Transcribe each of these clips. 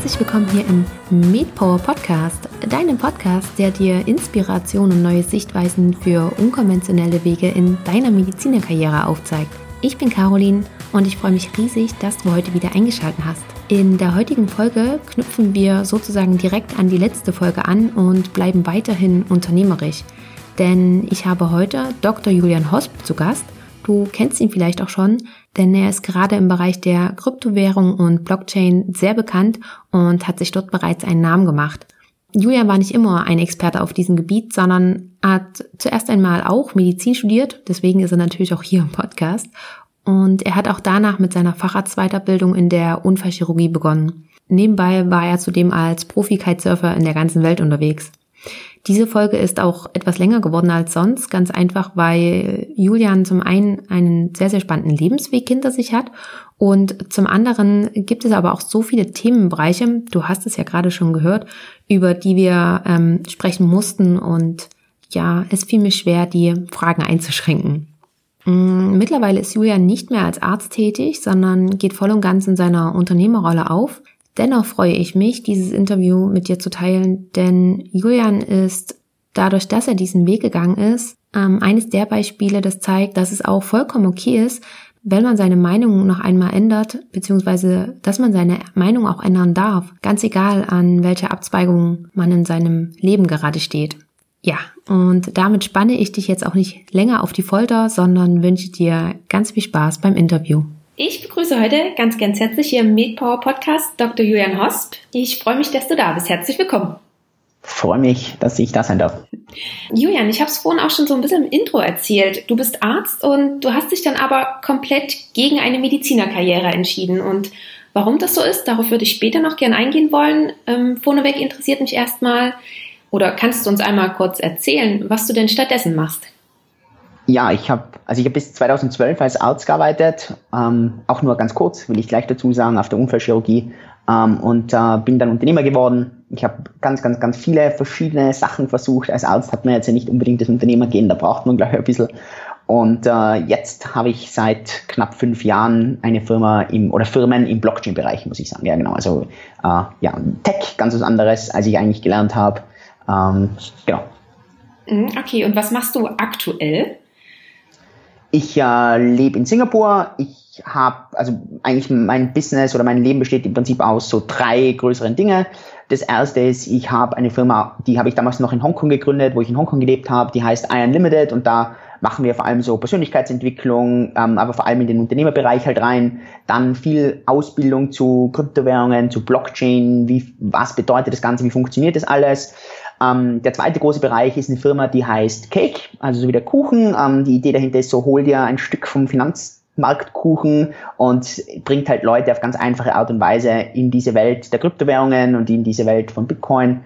herzlich willkommen hier im MedPower Podcast, deinem Podcast, der dir Inspiration und neue Sichtweisen für unkonventionelle Wege in deiner Medizinerkarriere aufzeigt. Ich bin Caroline und ich freue mich riesig, dass du heute wieder eingeschaltet hast. In der heutigen Folge knüpfen wir sozusagen direkt an die letzte Folge an und bleiben weiterhin unternehmerisch. Denn ich habe heute Dr. Julian Hosp zu Gast. Du kennst ihn vielleicht auch schon, denn er ist gerade im Bereich der Kryptowährung und Blockchain sehr bekannt und hat sich dort bereits einen Namen gemacht. Julian war nicht immer ein Experte auf diesem Gebiet, sondern hat zuerst einmal auch Medizin studiert, deswegen ist er natürlich auch hier im Podcast. Und er hat auch danach mit seiner Facharztweiterbildung in der Unfallchirurgie begonnen. Nebenbei war er zudem als Profi-Kitesurfer in der ganzen Welt unterwegs. Diese Folge ist auch etwas länger geworden als sonst, ganz einfach, weil Julian zum einen einen sehr, sehr spannenden Lebensweg hinter sich hat und zum anderen gibt es aber auch so viele Themenbereiche, du hast es ja gerade schon gehört, über die wir ähm, sprechen mussten und ja, es fiel mir schwer, die Fragen einzuschränken. Mm, mittlerweile ist Julian nicht mehr als Arzt tätig, sondern geht voll und ganz in seiner Unternehmerrolle auf. Dennoch freue ich mich, dieses Interview mit dir zu teilen, denn Julian ist dadurch, dass er diesen Weg gegangen ist, ähm, eines der Beispiele, das zeigt, dass es auch vollkommen okay ist, wenn man seine Meinung noch einmal ändert, beziehungsweise dass man seine Meinung auch ändern darf, ganz egal an welcher Abzweigung man in seinem Leben gerade steht. Ja, und damit spanne ich dich jetzt auch nicht länger auf die Folter, sondern wünsche dir ganz viel Spaß beim Interview. Ich begrüße heute ganz, ganz herzlich hier im MedPower Podcast Dr. Julian Hosp. Ich freue mich, dass du da bist. Herzlich willkommen. Freue mich, dass ich da sein darf. Julian, ich habe es vorhin auch schon so ein bisschen im Intro erzählt. Du bist Arzt und du hast dich dann aber komplett gegen eine Medizinerkarriere entschieden. Und warum das so ist, darauf würde ich später noch gern eingehen wollen. Ähm, vorneweg interessiert mich erstmal, oder kannst du uns einmal kurz erzählen, was du denn stattdessen machst? Ja, ich habe also ich habe bis 2012 als Arzt gearbeitet, ähm, auch nur ganz kurz, will ich gleich dazu sagen, auf der Unfallchirurgie ähm, und äh, bin dann Unternehmer geworden. Ich habe ganz, ganz, ganz viele verschiedene Sachen versucht. Als Arzt hat man jetzt ja nicht unbedingt das Unternehmer gehen, da braucht man gleich ein bisschen. Und äh, jetzt habe ich seit knapp fünf Jahren eine Firma im oder Firmen im Blockchain-Bereich, muss ich sagen. Ja, genau. Also äh, ja, Tech, ganz was anderes, als ich eigentlich gelernt habe. Ähm, genau. Mhm, okay, und was machst du aktuell? Ich äh, lebe in Singapur. Ich habe, also eigentlich mein Business oder mein Leben besteht im Prinzip aus so drei größeren Dinge. Das erste ist, ich habe eine Firma, die habe ich damals noch in Hongkong gegründet, wo ich in Hongkong gelebt habe, die heißt Iron Limited und da machen wir vor allem so Persönlichkeitsentwicklung, ähm, aber vor allem in den Unternehmerbereich halt rein. Dann viel Ausbildung zu Kryptowährungen, zu Blockchain, wie, was bedeutet das Ganze, wie funktioniert das alles. Ähm, der zweite große Bereich ist eine Firma, die heißt Cake, also so wie der Kuchen. Ähm, die Idee dahinter ist so, hol dir ein Stück vom Finanzmarktkuchen und bringt halt Leute auf ganz einfache Art und Weise in diese Welt der Kryptowährungen und in diese Welt von Bitcoin.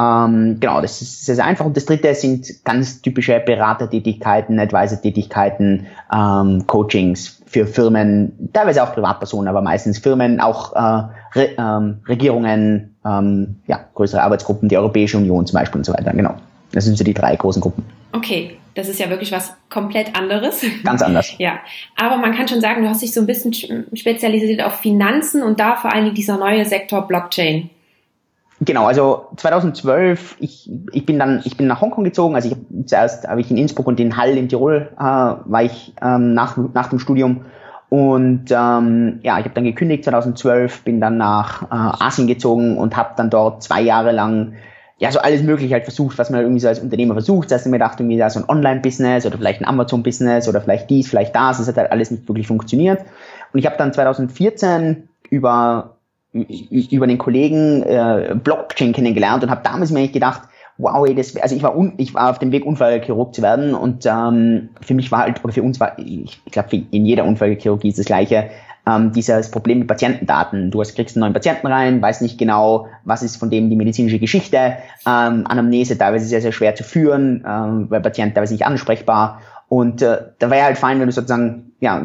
Ähm, genau, das ist sehr, sehr einfach. Und das dritte sind ganz typische Beratertätigkeiten, Advisor-Tätigkeiten, ähm, Coachings für Firmen, teilweise auch Privatpersonen, aber meistens Firmen, auch äh, Re ähm, Regierungen, ähm, ja, größere Arbeitsgruppen, die Europäische Union zum Beispiel und so weiter. Genau. Das sind so die drei großen Gruppen. Okay, das ist ja wirklich was komplett anderes. Ganz anders. ja, aber man kann schon sagen, du hast dich so ein bisschen spezialisiert auf Finanzen und da vor allem dieser neue Sektor Blockchain. Genau, also 2012, ich, ich bin dann, ich bin nach Hongkong gezogen, also ich hab, zuerst habe ich in Innsbruck und in Hall in Tirol äh, war ich ähm, nach, nach dem Studium und ähm, ja, ich habe dann gekündigt 2012, bin dann nach äh, Asien gezogen und habe dann dort zwei Jahre lang ja so alles mögliche halt versucht, was man irgendwie so als Unternehmer versucht. Das heißt, ich mir gedacht, irgendwie da so ein Online-Business oder vielleicht ein Amazon-Business oder vielleicht dies, vielleicht das. Das hat halt alles nicht wirklich funktioniert. Und ich habe dann 2014 über über den Kollegen äh, Blockchain kennengelernt und habe damals mir eigentlich gedacht, wow, ey, das, also ich war, un, ich war auf dem Weg, Unfallchirurg zu werden und ähm, für mich war halt, oder für uns war, ich, ich glaube, in jeder Unfallchirurgie ist das Gleiche, ähm, dieses Problem mit Patientendaten. Du hast, kriegst einen neuen Patienten rein, weißt nicht genau, was ist von dem die medizinische Geschichte, ähm, Anamnese teilweise sehr, sehr schwer zu führen, ähm, weil Patient teilweise nicht ansprechbar. Und äh, da wäre halt fein, wenn du sozusagen, ja,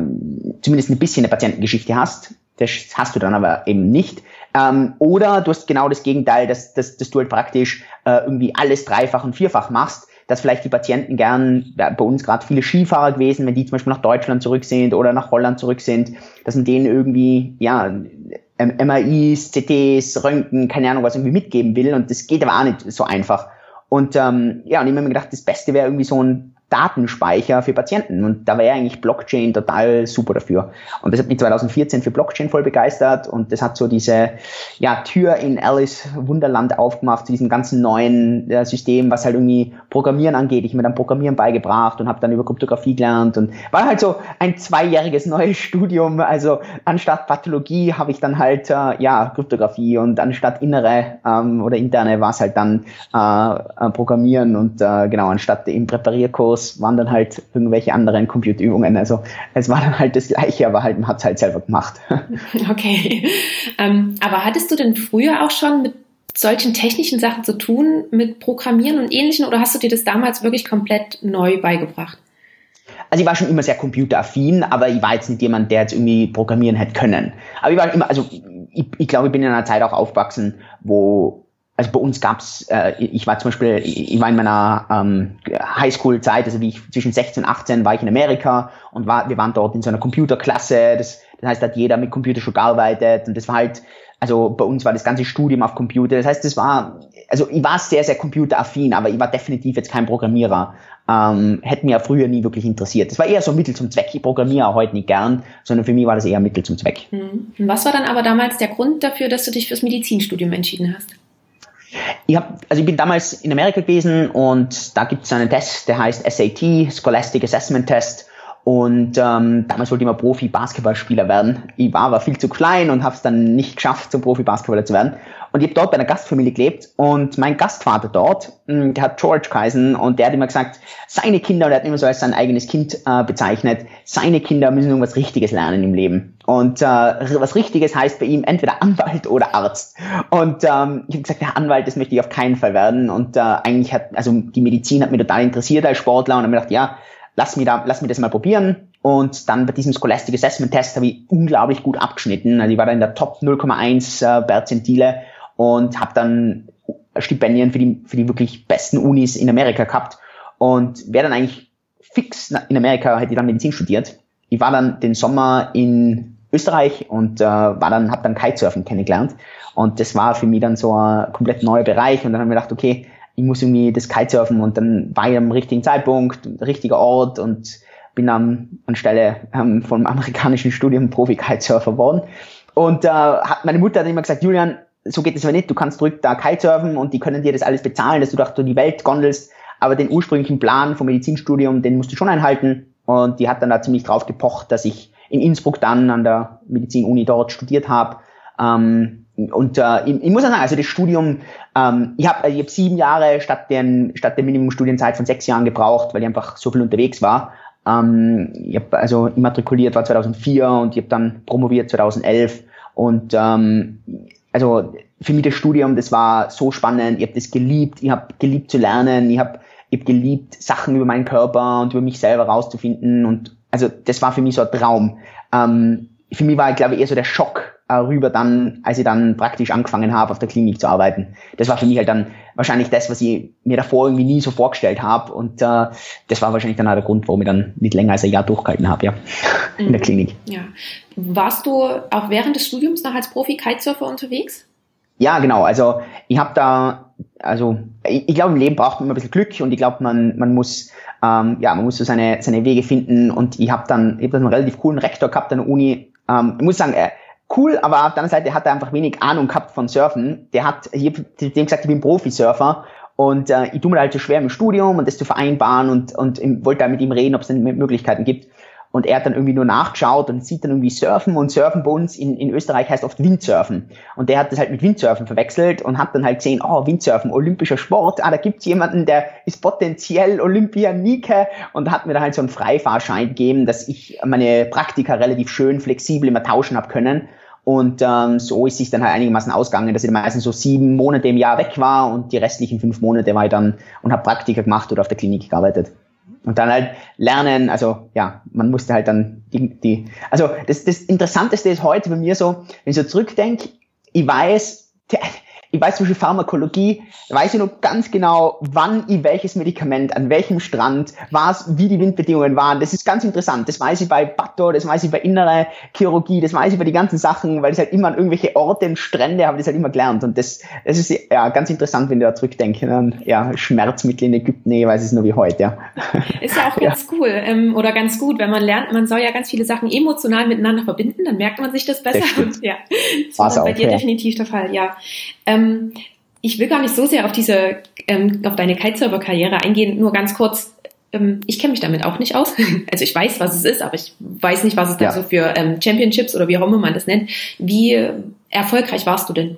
zumindest ein bisschen eine Patientengeschichte hast, das hast du dann aber eben nicht. Ähm, oder du hast genau das Gegenteil, dass, dass, dass du halt praktisch äh, irgendwie alles dreifach und vierfach machst, dass vielleicht die Patienten gern, ja, bei uns gerade viele Skifahrer gewesen, wenn die zum Beispiel nach Deutschland zurück sind oder nach Holland zurück sind, dass man denen irgendwie, ja, MRIs, CTs, Röntgen, keine Ahnung, was irgendwie mitgeben will. Und das geht aber auch nicht so einfach. Und ähm, ja, und ich habe mir gedacht, das Beste wäre irgendwie so ein Datenspeicher für Patienten. Und da wäre eigentlich Blockchain total super dafür. Und das hat mich 2014 für Blockchain voll begeistert und das hat so diese ja, Tür in Alice Wunderland aufgemacht zu diesem ganzen neuen äh, System, was halt irgendwie Programmieren angeht. Ich mir dann Programmieren beigebracht und habe dann über Kryptographie gelernt und war halt so ein zweijähriges neues Studium. Also anstatt Pathologie habe ich dann halt äh, ja Kryptographie und anstatt innere ähm, oder interne war es halt dann äh, Programmieren und äh, genau anstatt im Präparierkurs Videos waren dann halt irgendwelche anderen Computerübungen. Also es war dann halt das Gleiche, aber halt, man hat es halt selber gemacht. Okay. Ähm, aber hattest du denn früher auch schon mit solchen technischen Sachen zu tun, mit Programmieren und Ähnlichem, oder hast du dir das damals wirklich komplett neu beigebracht? Also ich war schon immer sehr computeraffin, aber ich war jetzt nicht jemand, der jetzt irgendwie programmieren hätte können. Aber ich war immer, also ich, ich glaube, ich bin in einer Zeit auch aufgewachsen, wo also bei uns gab's, äh, ich war zum Beispiel, ich war in meiner ähm, Highschool-Zeit, also wie ich zwischen 16 und 18 war ich in Amerika und war, wir waren dort in so einer Computerklasse, das, das heißt, da hat jeder mit Computer schon gearbeitet und das war halt, also bei uns war das ganze Studium auf Computer, das heißt, das war, also ich war sehr, sehr computeraffin, aber ich war definitiv jetzt kein Programmierer, ähm, hätte mir ja früher nie wirklich interessiert. Das war eher so Mittel zum Zweck, ich programmiere heute nicht gern, sondern für mich war das eher Mittel zum Zweck. Hm. Und was war dann aber damals der Grund dafür, dass du dich fürs Medizinstudium entschieden hast? Ich hab, also ich bin damals in Amerika gewesen und da gibt es einen Test, der heißt SAT, Scholastic Assessment Test. Und ähm, damals wollte ich mal Profi-Basketballspieler werden. Ich war aber viel zu klein und habe es dann nicht geschafft, zum Profi-Basketballer zu werden. Und ich habe dort bei einer Gastfamilie gelebt und mein Gastvater dort, hm, der hat George geheißen und der hat immer gesagt, seine Kinder, und er hat immer so als sein eigenes Kind äh, bezeichnet, seine Kinder müssen irgendwas Richtiges lernen im Leben. Und äh, was Richtiges heißt bei ihm entweder Anwalt oder Arzt. Und ähm, ich habe gesagt, der Anwalt, das möchte ich auf keinen Fall werden. Und äh, eigentlich hat, also die Medizin hat mich total interessiert als Sportler und habe mir gedacht, ja, lass mich, da, lass mich das mal probieren. Und dann bei diesem Scholastic Assessment Test habe ich unglaublich gut abgeschnitten. Also ich war da in der Top 0,1 äh, Perzentile und habe dann Stipendien für die, für die wirklich besten Unis in Amerika gehabt und wäre dann eigentlich fix in Amerika, hätte ich dann Medizin studiert. Ich war dann den Sommer in Österreich und äh, war dann, habe dann Kitesurfen kennengelernt und das war für mich dann so ein komplett neuer Bereich und dann habe ich mir gedacht, okay, ich muss irgendwie das Kitesurfen und dann war ich am richtigen Zeitpunkt, richtiger Ort und bin dann anstelle ähm, vom amerikanischen Studium Profi-Kitesurfer geworden. Und äh, hat, meine Mutter hat immer gesagt, Julian, so geht es aber nicht, du kannst zurück da Kitesurfen und die können dir das alles bezahlen, dass du durch die Welt gondelst, aber den ursprünglichen Plan vom Medizinstudium, den musst du schon einhalten. Und die hat dann da ziemlich drauf gepocht, dass ich in Innsbruck dann an der Medizinuni dort studiert habe. Ähm, und äh, ich, muss sagen, also das Studium, ähm, ich habe ich hab sieben Jahre statt, den, statt der Minimumstudienzeit von sechs Jahren gebraucht, weil ich einfach so viel unterwegs war. Ähm, ich habe also immatrikuliert war 2004 und ich habe dann promoviert 2011 und ähm, also für mich das Studium, das war so spannend. Ich habe das geliebt. Ich habe geliebt zu lernen. Ich habe ich hab geliebt Sachen über meinen Körper und über mich selber rauszufinden und also das war für mich so ein Traum. Ähm, für mich war, glaube ich, eher so der Schock rüber dann, als ich dann praktisch angefangen habe, auf der Klinik zu arbeiten. Das war für mich halt dann wahrscheinlich das, was ich mir davor irgendwie nie so vorgestellt habe. Und äh, das war wahrscheinlich dann auch der Grund, warum ich dann nicht länger als ein Jahr durchgehalten habe, ja, in der mhm. Klinik. Ja. Warst du auch während des Studiums noch als Profi-Kitesurfer unterwegs? Ja, genau. Also ich habe da, also ich, ich glaube, im Leben braucht man immer ein bisschen Glück und ich glaube, man, man muss, ähm, ja, man muss so seine, seine Wege finden. Und ich habe dann, ich habe einen relativ coolen Rektor gehabt an der Uni. Ähm, ich muss sagen, er, cool, aber auf der anderen Seite hat er einfach wenig Ahnung gehabt von Surfen. Der hat, ich dem gesagt, ich bin Profisurfer und äh, ich tue mir halt so schwer im Studium und das zu vereinbaren und, und wollte da mit ihm reden, ob es denn Möglichkeiten gibt. Und er hat dann irgendwie nur nachgeschaut und sieht dann irgendwie Surfen und Surfen bei uns in, in Österreich heißt oft Windsurfen. Und der hat das halt mit Windsurfen verwechselt und hat dann halt gesehen, oh, Windsurfen, olympischer Sport, ah, da gibt's jemanden, der ist potenziell Olympianike und hat mir dann halt so einen Freifahrschein gegeben, dass ich meine Praktika relativ schön flexibel immer tauschen hab können. Und ähm, so ist sich dann halt einigermaßen ausgegangen, dass ich meistens so sieben Monate im Jahr weg war und die restlichen fünf Monate war ich dann und habe Praktika gemacht oder auf der Klinik gearbeitet. Und dann halt lernen, also ja, man musste halt dann die, die also das, das Interessanteste ist heute bei mir so, wenn ich so zurückdenke, ich weiß, ich weiß zum Beispiel Pharmakologie, weiß ich noch ganz genau, wann ich welches Medikament, an welchem Strand, was, wie die Windbedingungen waren. Das ist ganz interessant. Das weiß ich bei Bato, das weiß ich bei innere Chirurgie, das weiß ich bei die ganzen Sachen, weil ich halt immer an irgendwelche Orte und Strände habe das halt immer gelernt. Und das, das ist ja ganz interessant, wenn du da zurückdenkst. An, ja, Schmerzmittel in Ägypten, nee, weiß ich es nur wie heute, ja. Ist ja auch ganz ja. cool ähm, oder ganz gut, wenn man lernt, man soll ja ganz viele Sachen emotional miteinander verbinden, dann merkt man sich das besser. Das ja, das war bei dir ja. definitiv der Fall, ja. Ähm, ich will gar nicht so sehr auf diese, ähm, auf deine Kitesurfer-Karriere eingehen, nur ganz kurz. Ähm, ich kenne mich damit auch nicht aus. Also ich weiß, was es ist, aber ich weiß nicht, was es ja. da so für ähm, Championships oder wie auch immer man das nennt. Wie erfolgreich warst du denn?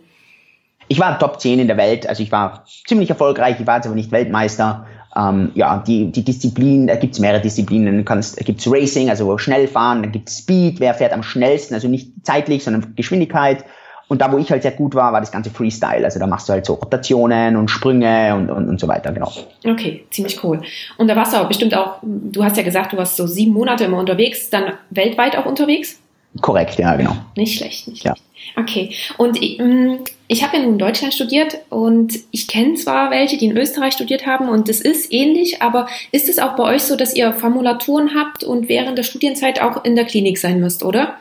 Ich war Top 10 in der Welt, also ich war ziemlich erfolgreich, ich war jetzt aber nicht Weltmeister. Ähm, ja, die, die Disziplin, da gibt's mehrere Disziplinen. da gibt's Racing, also schnell fahren, dann gibt's Speed, wer fährt am schnellsten, also nicht zeitlich, sondern Geschwindigkeit. Und da, wo ich halt sehr gut war, war das ganze Freestyle. Also da machst du halt so Rotationen und Sprünge und, und, und so weiter, genau. Okay, ziemlich cool. Und da warst du auch bestimmt auch, du hast ja gesagt, du warst so sieben Monate immer unterwegs, dann weltweit auch unterwegs? Korrekt, ja, genau. Nicht schlecht, nicht schlecht. Ja. Okay. Und ich, mm, ich habe ja nun in Deutschland studiert und ich kenne zwar welche, die in Österreich studiert haben und das ist ähnlich, aber ist es auch bei euch so, dass ihr Formulaturen habt und während der Studienzeit auch in der Klinik sein müsst, oder?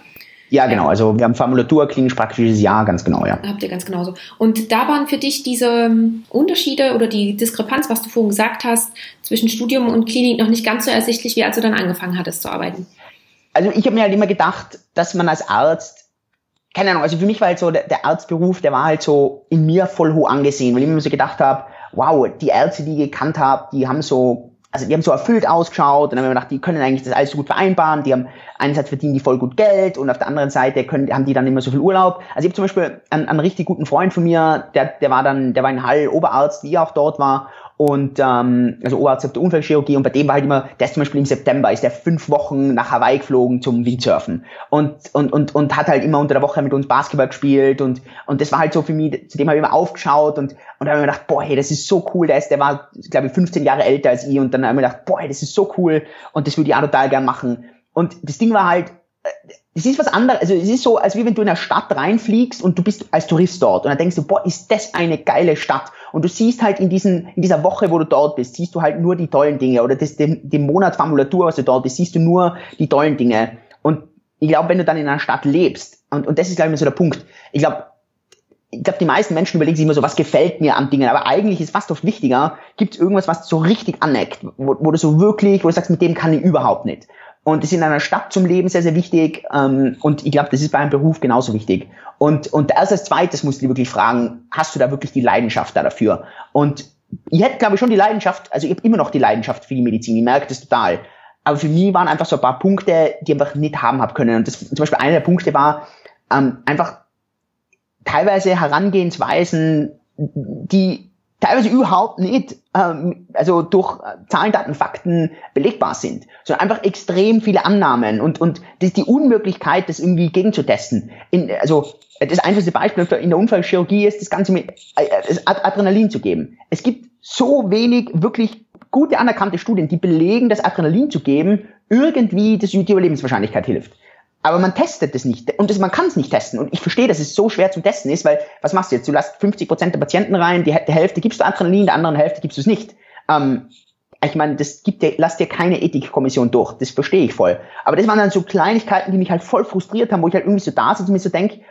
Ja, genau. Also wir haben Formulatur, klinisch praktisches Jahr, ganz genau, ja. Habt ihr ganz genauso. Und da waren für dich diese ähm, Unterschiede oder die Diskrepanz, was du vorhin gesagt hast, zwischen Studium und Klinik noch nicht ganz so ersichtlich, wie als du dann angefangen hattest zu arbeiten? Also ich habe mir halt immer gedacht, dass man als Arzt keine Ahnung, also für mich war halt so der, der Arztberuf, der war halt so in mir voll hoch angesehen, weil ich mir so gedacht habe, wow, die Ärzte, die ich gekannt habe, die haben so also die haben so erfüllt ausgeschaut und dann haben wir gedacht, die können eigentlich das alles so gut vereinbaren, die haben einerseits verdienen die voll gut Geld und auf der anderen Seite können, haben die dann immer so viel Urlaub. Also ich habe zum Beispiel einen, einen richtig guten Freund von mir, der, der war dann, der war in Hall Oberarzt, wie auch dort war und ähm, also Oberarzt Unfallchirurgie und bei dem war halt immer, der ist zum Beispiel im September, ist der fünf Wochen nach Hawaii geflogen zum Windsurfen und, und, und, und hat halt immer unter der Woche mit uns Basketball gespielt und, und das war halt so für mich, zu dem habe ich immer aufgeschaut und, und habe mir gedacht, boah, hey, das ist so cool, der ist, der war, glaube ich, 15 Jahre älter als ich und dann habe ich mir gedacht, boah, hey, das ist so cool und das würde ich auch total gern machen. Und das Ding war halt, äh, es ist was anderes, also es ist so, als wie wenn du in eine Stadt reinfliegst und du bist als Tourist dort und dann denkst du, boah, ist das eine geile Stadt und du siehst halt in diesen, in dieser Woche, wo du dort bist, siehst du halt nur die tollen Dinge oder das, dem, dem Monat Formulatur, was du dort bist, siehst du nur die tollen Dinge und ich glaube, wenn du dann in einer Stadt lebst und, und das ist, glaube ich, so der Punkt, ich glaube, ich glaube, die meisten Menschen überlegen sich immer so, was gefällt mir an Dingen, aber eigentlich ist fast oft wichtiger, gibt es irgendwas, was so richtig aneckt, wo, wo du so wirklich, wo du sagst, mit dem kann ich überhaupt nicht. Und das ist in einer Stadt zum Leben sehr, sehr wichtig. Ähm, und ich glaube, das ist bei einem Beruf genauso wichtig. Und, und erst als zweites musst du wirklich fragen, hast du da wirklich die Leidenschaft da dafür? Und ich hätte, glaube ich, schon die Leidenschaft, also ich habe immer noch die Leidenschaft für die Medizin, ich merke das total. Aber für mich waren einfach so ein paar Punkte, die ich einfach nicht haben hab können. Und das, zum Beispiel einer der Punkte war ähm, einfach teilweise Herangehensweisen, die teilweise überhaupt nicht, ähm, also durch Zahlen, Daten, Fakten belegbar sind, sondern einfach extrem viele Annahmen und, und das die Unmöglichkeit, das irgendwie gegenzutesten. In, also das einfachste Beispiel in der Unfallchirurgie ist, das Ganze mit äh, das Adrenalin zu geben. Es gibt so wenig wirklich gute anerkannte Studien, die belegen, dass Adrenalin zu geben irgendwie das die Überlebenswahrscheinlichkeit hilft. Aber man testet es nicht und das, man kann es nicht testen. Und ich verstehe, dass es so schwer zu testen ist, weil was machst du jetzt? Du lässt 50 Prozent der Patienten rein, die, die Hälfte gibst du Adrenalin, der anderen Hälfte gibst du es nicht. Ähm, ich meine, das gibt dir, lass dir keine Ethikkommission durch. Das verstehe ich voll. Aber das waren dann so Kleinigkeiten, die mich halt voll frustriert haben, wo ich halt irgendwie so da sitze und mir so denke,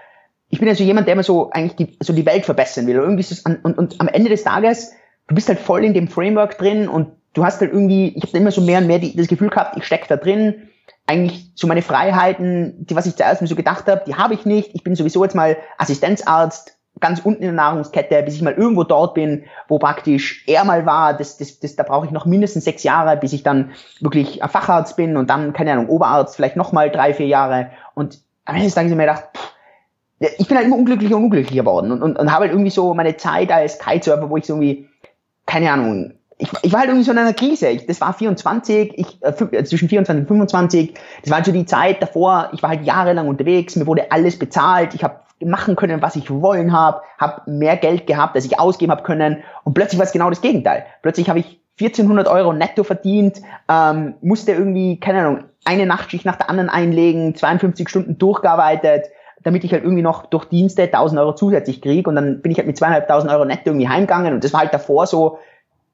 ich bin ja so jemand, der immer so eigentlich die, so die Welt verbessern will. Und, irgendwie so, und, und am Ende des Tages, du bist halt voll in dem Framework drin und du hast halt irgendwie, ich habe immer so mehr und mehr die, das Gefühl gehabt, ich stecke da drin eigentlich so meine Freiheiten, die was ich zuerst mir so gedacht habe, die habe ich nicht. Ich bin sowieso jetzt mal Assistenzarzt, ganz unten in der Nahrungskette, bis ich mal irgendwo dort bin, wo praktisch er mal war. Das, das, das, da brauche ich noch mindestens sechs Jahre, bis ich dann wirklich Facharzt bin und dann, keine Ahnung, Oberarzt, vielleicht noch mal drei, vier Jahre. Und am Ende habe ich mir gedacht, pff, ich bin halt immer unglücklicher und unglücklicher geworden und, und, und habe halt irgendwie so meine Zeit als Kitesurfer, wo ich so irgendwie, keine Ahnung, ich, ich war halt irgendwie so in einer Krise. Ich, das war 24, ich, äh, äh zwischen 24 und 25. Das war halt so die Zeit davor. Ich war halt jahrelang unterwegs. Mir wurde alles bezahlt. Ich habe machen können, was ich wollen habe. Habe mehr Geld gehabt, als ich ausgeben habe können. Und plötzlich war es genau das Gegenteil. Plötzlich habe ich 1400 Euro netto verdient, ähm, musste irgendwie, keine Ahnung, eine Nachtschicht nach der anderen einlegen, 52 Stunden durchgearbeitet, damit ich halt irgendwie noch durch Dienste 1000 Euro zusätzlich kriege und dann bin ich halt mit zweieinhalbtausend Euro netto irgendwie heimgegangen und das war halt davor so,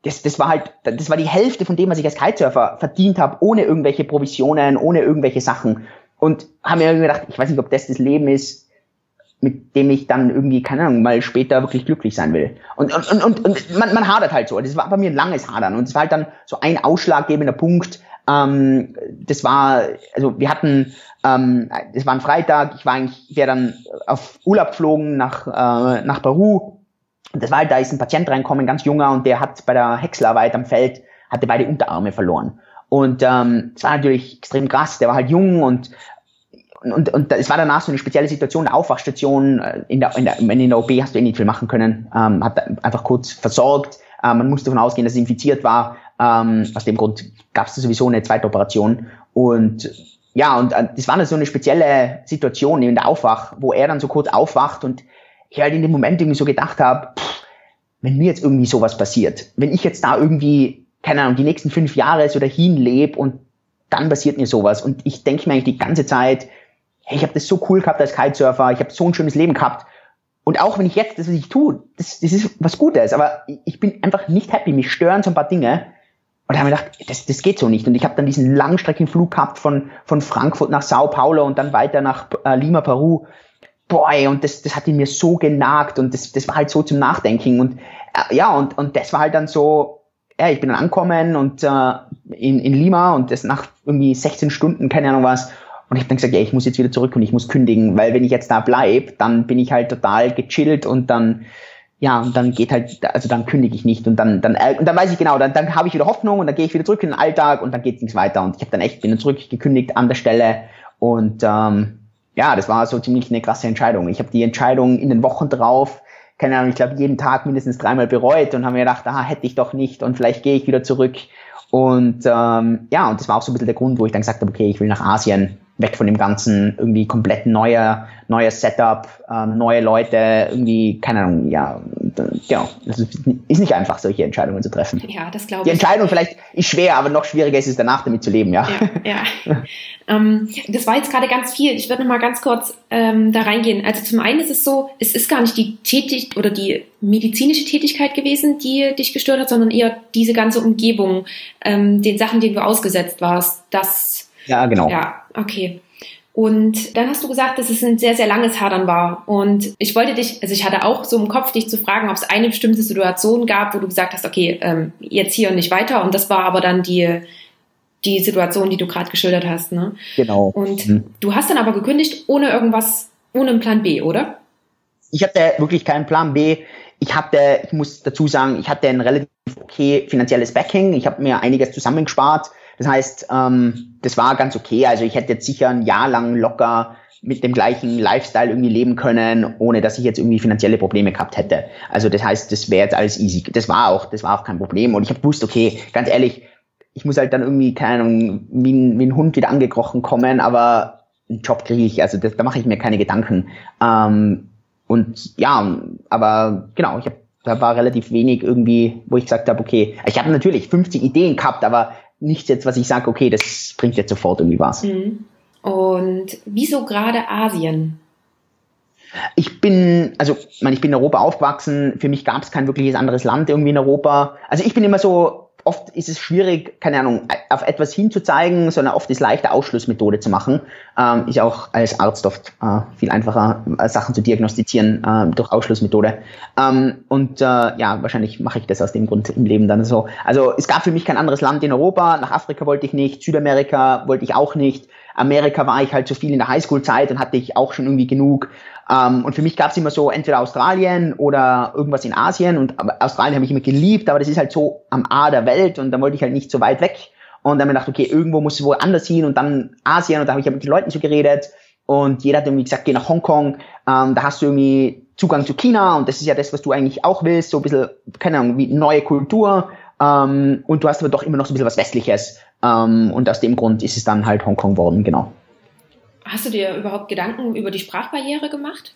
das, das war halt, das war die Hälfte von dem, was ich als Kitesurfer verdient habe, ohne irgendwelche Provisionen, ohne irgendwelche Sachen. Und haben mir irgendwie gedacht, ich weiß nicht, ob das das Leben ist, mit dem ich dann irgendwie, keine Ahnung, mal später wirklich glücklich sein will. Und, und, und, und, und man, man hadert halt so. Das war bei mir ein langes Hadern. Und es war halt dann so ein ausschlaggebender Punkt. Ähm, das war, also wir hatten, ähm, das war ein Freitag, ich war eigentlich, wäre dann auf Urlaub geflogen nach, äh, nach Peru das war halt, da ist ein Patient reinkommen, ganz junger, und der hat bei der Häckselarbeit am Feld, hatte beide Unterarme verloren. Und ähm, es war natürlich extrem krass, der war halt jung und und, und es war danach so eine spezielle Situation, eine Aufwachstation, äh, in der, in der, in der OP hast du eh nicht viel machen können, ähm, hat einfach kurz versorgt, ähm, man musste davon ausgehen, dass es infiziert war, ähm, aus dem Grund gab es sowieso eine zweite Operation. Und ja, und äh, das war dann so eine spezielle Situation in der Aufwach, wo er dann so kurz aufwacht und ich halt in dem Moment irgendwie so gedacht habe, wenn mir jetzt irgendwie sowas passiert, wenn ich jetzt da irgendwie, keine Ahnung, die nächsten fünf Jahre so dahin lebe und dann passiert mir sowas und ich denke mir eigentlich die ganze Zeit, hey, ich habe das so cool gehabt als Kitesurfer, ich habe so ein schönes Leben gehabt und auch wenn ich jetzt das, was ich tue, das, das ist was Gutes, aber ich bin einfach nicht happy, mich stören so ein paar Dinge und da habe ich gedacht, das, das geht so nicht. Und ich habe dann diesen Langstreckenflug gehabt von, von Frankfurt nach Sao Paulo und dann weiter nach äh, Lima, Peru boy, und das, das hat ihn mir so genagt und das, das war halt so zum Nachdenken und äh, ja, und, und das war halt dann so, ja, ich bin dann angekommen und äh, in, in Lima und das nach irgendwie 16 Stunden, keine Ahnung was, und ich habe dann gesagt, ja, ich muss jetzt wieder zurück und ich muss kündigen, weil wenn ich jetzt da bleib, dann bin ich halt total gechillt und dann, ja, und dann geht halt, also dann kündige ich nicht und dann, dann, äh, und dann weiß ich genau, dann, dann habe ich wieder Hoffnung und dann gehe ich wieder zurück in den Alltag und dann geht nichts weiter. Und ich habe dann echt, bin dann zurückgekündigt an der Stelle und ähm, ja, das war so ziemlich eine krasse Entscheidung. Ich habe die Entscheidung in den Wochen drauf, keine Ahnung, ich glaube, jeden Tag mindestens dreimal bereut und habe mir gedacht, aha, hätte ich doch nicht und vielleicht gehe ich wieder zurück. Und ähm, ja, und das war auch so ein bisschen der Grund, wo ich dann gesagt habe, okay, ich will nach Asien, weg von dem ganzen irgendwie komplett neuer, neuer Setup, ähm, neue Leute, irgendwie, keine Ahnung, ja, genau. Das ist nicht einfach, solche Entscheidungen zu treffen. Ja, das glaube ich. Die Entscheidung vielleicht ist schwer, aber noch schwieriger ist es danach, damit zu leben, ja. Ja, ja. ähm, das war jetzt gerade ganz viel. Ich würde noch mal ganz kurz ähm, da reingehen. Also zum einen ist es so, es ist gar nicht die Tätig oder die medizinische Tätigkeit gewesen, die dich gestört hat, sondern eher diese ganze Umgebung, ähm, den Sachen, denen du ausgesetzt warst. Das ja, genau. Ja, okay. Und dann hast du gesagt, dass es ein sehr, sehr langes Hadern war. Und ich wollte dich, also ich hatte auch so im Kopf, dich zu fragen, ob es eine bestimmte Situation gab, wo du gesagt hast, okay, ähm, jetzt hier und nicht weiter. Und das war aber dann die, die Situation, die du gerade geschildert hast. Ne? Genau. Und mhm. du hast dann aber gekündigt ohne irgendwas, ohne einen Plan B, oder? Ich hatte wirklich keinen Plan B. Ich hatte, ich muss dazu sagen, ich hatte ein relativ okay finanzielles Backing. Ich habe mir einiges zusammengespart das heißt, ähm, das war ganz okay. Also ich hätte jetzt sicher ein Jahr lang locker mit dem gleichen Lifestyle irgendwie leben können, ohne dass ich jetzt irgendwie finanzielle Probleme gehabt hätte. Also das heißt, das wäre jetzt alles easy. Das war auch, das war auch kein Problem. Und ich habe gewusst, okay, ganz ehrlich, ich muss halt dann irgendwie, keine Ahnung, wie ein, wie ein Hund wieder angekrochen kommen, aber einen Job kriege ich, also das, da mache ich mir keine Gedanken. Ähm, und ja, aber genau, ich habe da war relativ wenig irgendwie, wo ich gesagt habe, okay, ich habe natürlich 50 Ideen gehabt, aber nichts jetzt, was ich sage, okay, das bringt jetzt sofort irgendwie was. Mhm. Und wieso gerade Asien? Ich bin, also ich meine, ich bin in Europa aufgewachsen. Für mich gab es kein wirkliches anderes Land irgendwie in Europa. Also ich bin immer so oft ist es schwierig, keine Ahnung, auf etwas hinzuzeigen, sondern oft ist leichter Ausschlussmethode zu machen. Ähm, ist auch als Arzt oft äh, viel einfacher, äh, Sachen zu diagnostizieren äh, durch Ausschlussmethode. Ähm, und äh, ja, wahrscheinlich mache ich das aus dem Grund im Leben dann so. Also es gab für mich kein anderes Land in Europa. Nach Afrika wollte ich nicht, Südamerika wollte ich auch nicht. Amerika war ich halt so viel in der Highschool-Zeit und hatte ich auch schon irgendwie genug. Ähm, und für mich gab es immer so entweder Australien oder irgendwas in Asien. Und Australien habe ich immer geliebt, aber das ist halt so am A der Welt und da wollte ich halt nicht so weit weg. Und dann habe ich gedacht, okay, irgendwo muss es woanders hin und dann Asien und da habe ich mit den Leuten so geredet und jeder hat irgendwie gesagt, geh nach Hongkong, ähm, da hast du irgendwie Zugang zu China und das ist ja das, was du eigentlich auch willst, so ein bisschen, keine Ahnung, wie neue Kultur ähm, und du hast aber doch immer noch so ein bisschen was Westliches ähm, und aus dem Grund ist es dann halt Hongkong worden, genau. Hast du dir überhaupt Gedanken über die Sprachbarriere gemacht?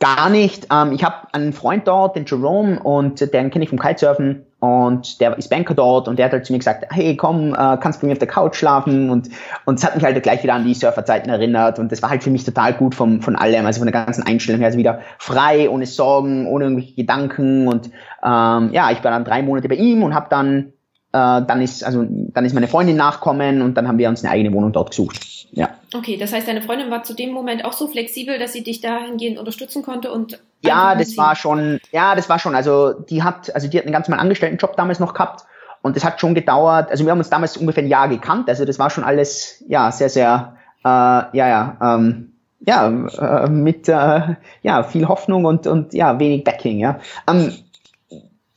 Gar nicht. Ähm, ich habe einen Freund dort, den Jerome, und den kenne ich vom Kitesurfen. Und der ist Banker dort und der hat halt zu mir gesagt, hey komm, äh, kannst du bei mir auf der Couch schlafen und und es hat mich halt gleich wieder an die Surferzeiten erinnert und das war halt für mich total gut vom, von allem, also von der ganzen Einstellung her, also wieder frei, ohne Sorgen, ohne irgendwelche Gedanken und ähm, ja, ich war dann drei Monate bei ihm und habe dann äh, dann ist also dann ist meine Freundin nachkommen und dann haben wir uns eine eigene Wohnung dort gesucht. Ja. Okay, das heißt, deine Freundin war zu dem Moment auch so flexibel, dass sie dich dahingehend unterstützen konnte und ja, das war schon, ja, das war schon. Also die hat, also die hat einen ganz normalen Angestelltenjob damals noch gehabt und das hat schon gedauert. Also wir haben uns damals ungefähr ein Jahr gekannt. Also das war schon alles, ja, sehr, sehr, äh, ja, ja, ähm, ja, äh, mit äh, ja viel Hoffnung und und ja wenig Backing, ja. Ähm,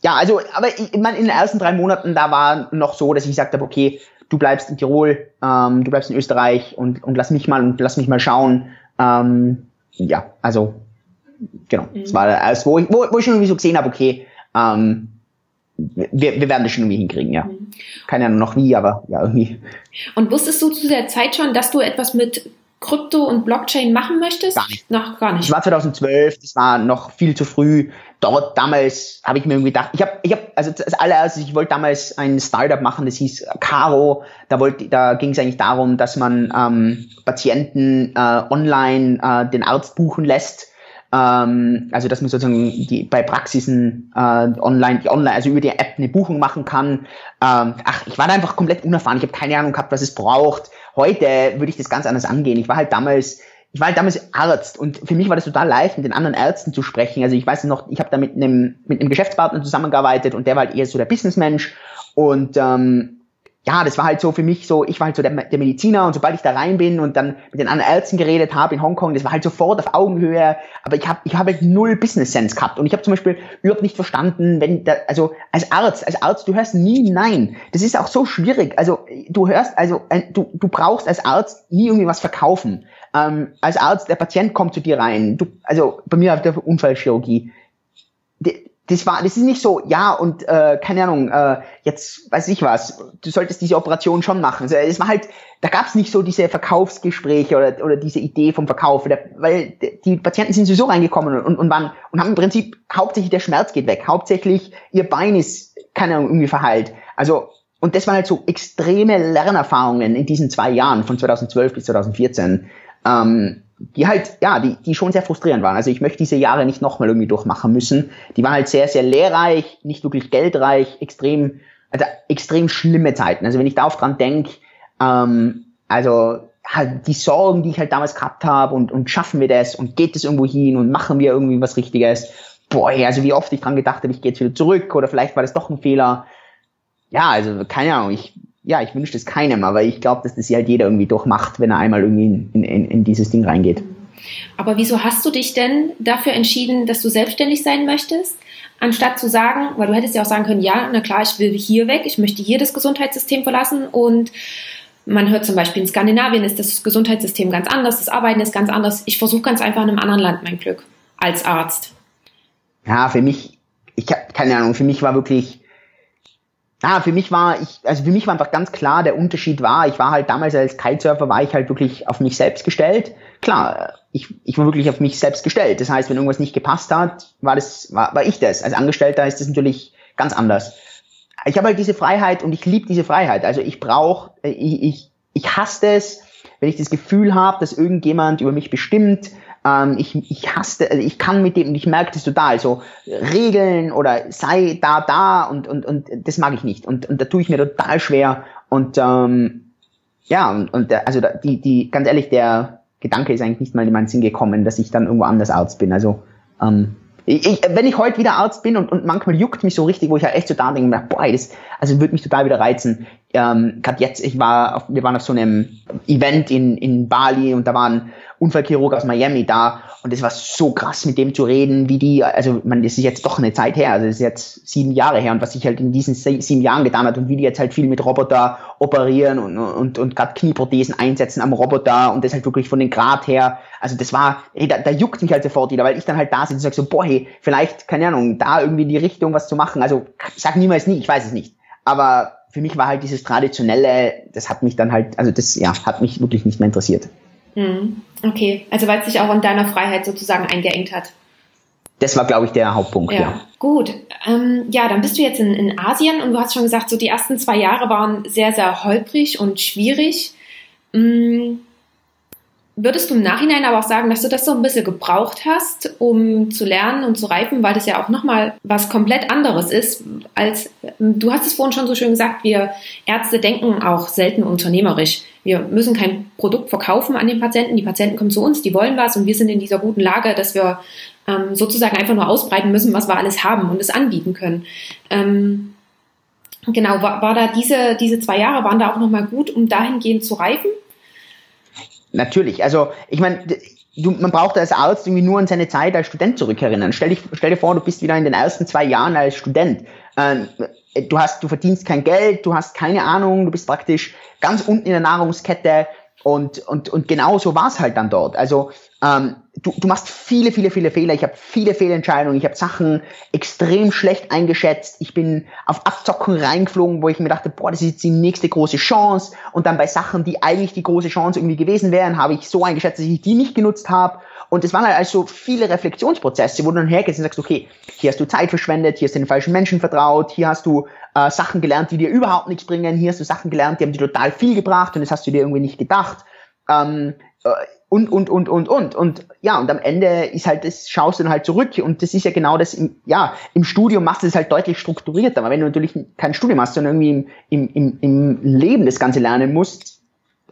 ja, also, aber ich, ich meine, in den ersten drei Monaten, da war noch so, dass ich gesagt habe, okay, du bleibst in Tirol, ähm, du bleibst in Österreich und, und lass mich mal und lass mich mal schauen. Ähm, ja, also genau. Mhm. Das war erst, wo ich, wo, wo ich schon irgendwie so gesehen habe, okay, ähm, wir, wir werden das schon irgendwie hinkriegen, ja. Mhm. Keine Ahnung noch wie, aber ja, irgendwie. Und wusstest du zu der Zeit schon, dass du etwas mit Krypto und Blockchain machen möchtest? Gar nicht. Noch gar nicht. Das war 2012, das war noch viel zu früh. Dort damals habe ich mir irgendwie gedacht, ich habe, ich habe, also als allererstes, ich wollte damals ein Startup machen, das hieß Caro. Da wollte, da ging es eigentlich darum, dass man ähm, Patienten äh, online äh, den Arzt buchen lässt ähm, also dass man sozusagen die, bei Praxisen äh, online, die online, also über die App eine Buchung machen kann. Ähm, ach, ich war da einfach komplett unerfahren. Ich habe keine Ahnung gehabt, was es braucht. Heute würde ich das ganz anders angehen. Ich war halt damals ich war halt damals Arzt und für mich war das total leicht, mit den anderen Ärzten zu sprechen. Also ich weiß noch, ich habe da mit einem, mit einem Geschäftspartner zusammengearbeitet und der war halt eher so der Businessmensch und ähm, ja, das war halt so für mich so, ich war halt so der, der Mediziner und sobald ich da rein bin und dann mit den anderen Ärzten geredet habe in Hongkong, das war halt sofort auf Augenhöhe, aber ich habe ich hab halt null Business Sense gehabt und ich habe zum Beispiel überhaupt nicht verstanden, wenn da, also als Arzt, als Arzt, du hörst nie Nein. Das ist auch so schwierig. Also du hörst, also du, du brauchst als Arzt nie irgendwie was verkaufen. Ähm, als Arzt, der Patient kommt zu dir rein. Du, also bei mir auf der Unfallchirurgie das war, das ist nicht so, ja und äh, keine Ahnung, äh, jetzt weiß ich was, du solltest diese Operation schon machen. Also, es war halt, da gab es nicht so diese Verkaufsgespräche oder, oder diese Idee vom Verkauf, der, weil die Patienten sind sowieso reingekommen und, und waren und haben im Prinzip hauptsächlich der Schmerz geht weg, hauptsächlich ihr Bein ist keine Ahnung irgendwie verheilt. Also und das waren halt so extreme Lernerfahrungen in diesen zwei Jahren von 2012 bis 2014. Ähm, die halt, ja, die, die schon sehr frustrierend waren. Also ich möchte diese Jahre nicht nochmal irgendwie durchmachen müssen. Die waren halt sehr, sehr lehrreich, nicht wirklich geldreich, extrem, also extrem schlimme Zeiten. Also wenn ich darauf dran denke, ähm, also halt die Sorgen, die ich halt damals gehabt habe und, und schaffen wir das und geht es irgendwo hin und machen wir irgendwie was Richtiges. Boah, also wie oft ich dran gedacht habe, ich gehe jetzt wieder zurück oder vielleicht war das doch ein Fehler. Ja, also keine Ahnung, ich ja, ich wünsche das keinem, aber ich glaube, dass das halt jeder irgendwie durchmacht, wenn er einmal irgendwie in, in, in dieses Ding reingeht. Aber wieso hast du dich denn dafür entschieden, dass du selbstständig sein möchtest? Anstatt zu sagen, weil du hättest ja auch sagen können, ja, na klar, ich will hier weg, ich möchte hier das Gesundheitssystem verlassen und man hört zum Beispiel in Skandinavien ist das Gesundheitssystem ganz anders, das Arbeiten ist ganz anders. Ich versuche ganz einfach in einem anderen Land mein Glück als Arzt. Ja, für mich, ich habe keine Ahnung, für mich war wirklich Ah, für mich war ich, also für mich war einfach ganz klar, der Unterschied war, ich war halt damals als Kitesurfer, war ich halt wirklich auf mich selbst gestellt. Klar, ich, ich war wirklich auf mich selbst gestellt. Das heißt, wenn irgendwas nicht gepasst hat, war das, war, war ich das. Als Angestellter ist das natürlich ganz anders. Ich habe halt diese Freiheit und ich liebe diese Freiheit. Also ich brauche, ich, ich, ich hasse es, wenn ich das Gefühl habe, dass irgendjemand über mich bestimmt, ähm, ich, ich hasse, also ich kann mit dem, ich merke das total, so Regeln oder sei da, da und, und, und das mag ich nicht. Und, und da tue ich mir total schwer. Und ähm, ja, und, und also die, die, ganz ehrlich, der Gedanke ist eigentlich nicht mal in meinen Sinn gekommen, dass ich dann irgendwo anders Arzt bin. Also ähm, ich, wenn ich heute wieder Arzt bin und, und manchmal juckt mich so richtig, wo ich halt echt so da denke, boah, das also würde mich total wieder reizen. Ähm, Gerade jetzt, ich war, auf, wir waren auf so einem Event in, in Bali und da waren Unfallchirurg aus Miami da. Und es war so krass mit dem zu reden, wie die, also man, das ist jetzt doch eine Zeit her, also das ist jetzt sieben Jahre her. Und was sich halt in diesen sieben Jahren getan hat und wie die jetzt halt viel mit Roboter operieren und, und, und gerade Knieprothesen einsetzen am Roboter und das halt wirklich von den Grad her, also das war, hey, da, da juckt mich halt sofort wieder, weil ich dann halt da sitze und sage so, boah, hey, vielleicht, keine Ahnung, da irgendwie in die Richtung was zu machen, also sag niemals nie, ich weiß es nicht, aber für mich war halt dieses Traditionelle, das hat mich dann halt, also das, ja, hat mich wirklich nicht mehr interessiert. Hm. Okay, also weil es sich auch in deiner Freiheit sozusagen eingeengt hat. das war, glaube ich, der Hauptpunkt. Ja, ja. gut. Ähm, ja, dann bist du jetzt in, in Asien und du hast schon gesagt, so die ersten zwei Jahre waren sehr, sehr holprig und schwierig. Mhm Würdest du im Nachhinein aber auch sagen, dass du das so ein bisschen gebraucht hast, um zu lernen und zu reifen, weil das ja auch nochmal was komplett anderes ist, als du hast es vorhin schon so schön gesagt, wir Ärzte denken auch selten unternehmerisch. Wir müssen kein Produkt verkaufen an den Patienten, die Patienten kommen zu uns, die wollen was und wir sind in dieser guten Lage, dass wir ähm, sozusagen einfach nur ausbreiten müssen, was wir alles haben und es anbieten können. Ähm, genau, war, war da diese, diese zwei Jahre, waren da auch nochmal gut, um dahingehend zu reifen? Natürlich. Also ich meine, du, man braucht als Arzt irgendwie nur an seine Zeit als Student zurückerinnern. Stell, dich, stell dir vor, du bist wieder in den ersten zwei Jahren als Student. Ähm, du hast, du verdienst kein Geld, du hast keine Ahnung, du bist praktisch ganz unten in der Nahrungskette und, und, und genau so war es halt dann dort. Also ähm, du, du machst viele, viele, viele Fehler. Ich habe viele Fehlentscheidungen. Ich habe Sachen extrem schlecht eingeschätzt. Ich bin auf Abzocken reingeflogen, wo ich mir dachte, boah, das ist jetzt die nächste große Chance. Und dann bei Sachen, die eigentlich die große Chance irgendwie gewesen wären, habe ich so eingeschätzt, dass ich die nicht genutzt habe. Und es waren halt also viele Reflexionsprozesse, wo du dann hergehst und sagst, okay, hier hast du Zeit verschwendet, hier hast du den falschen Menschen vertraut, hier hast du äh, Sachen gelernt, die dir überhaupt nichts bringen, hier hast du Sachen gelernt, die haben dir total viel gebracht und das hast du dir irgendwie nicht gedacht. Ähm, äh, und, und, und, und, und. Und ja, und am Ende ist halt, das schaust du dann halt zurück und das ist ja genau das, im, ja, im Studium machst du es halt deutlich strukturierter, aber wenn du natürlich kein Studium hast, sondern irgendwie im, im, im Leben das Ganze lernen musst,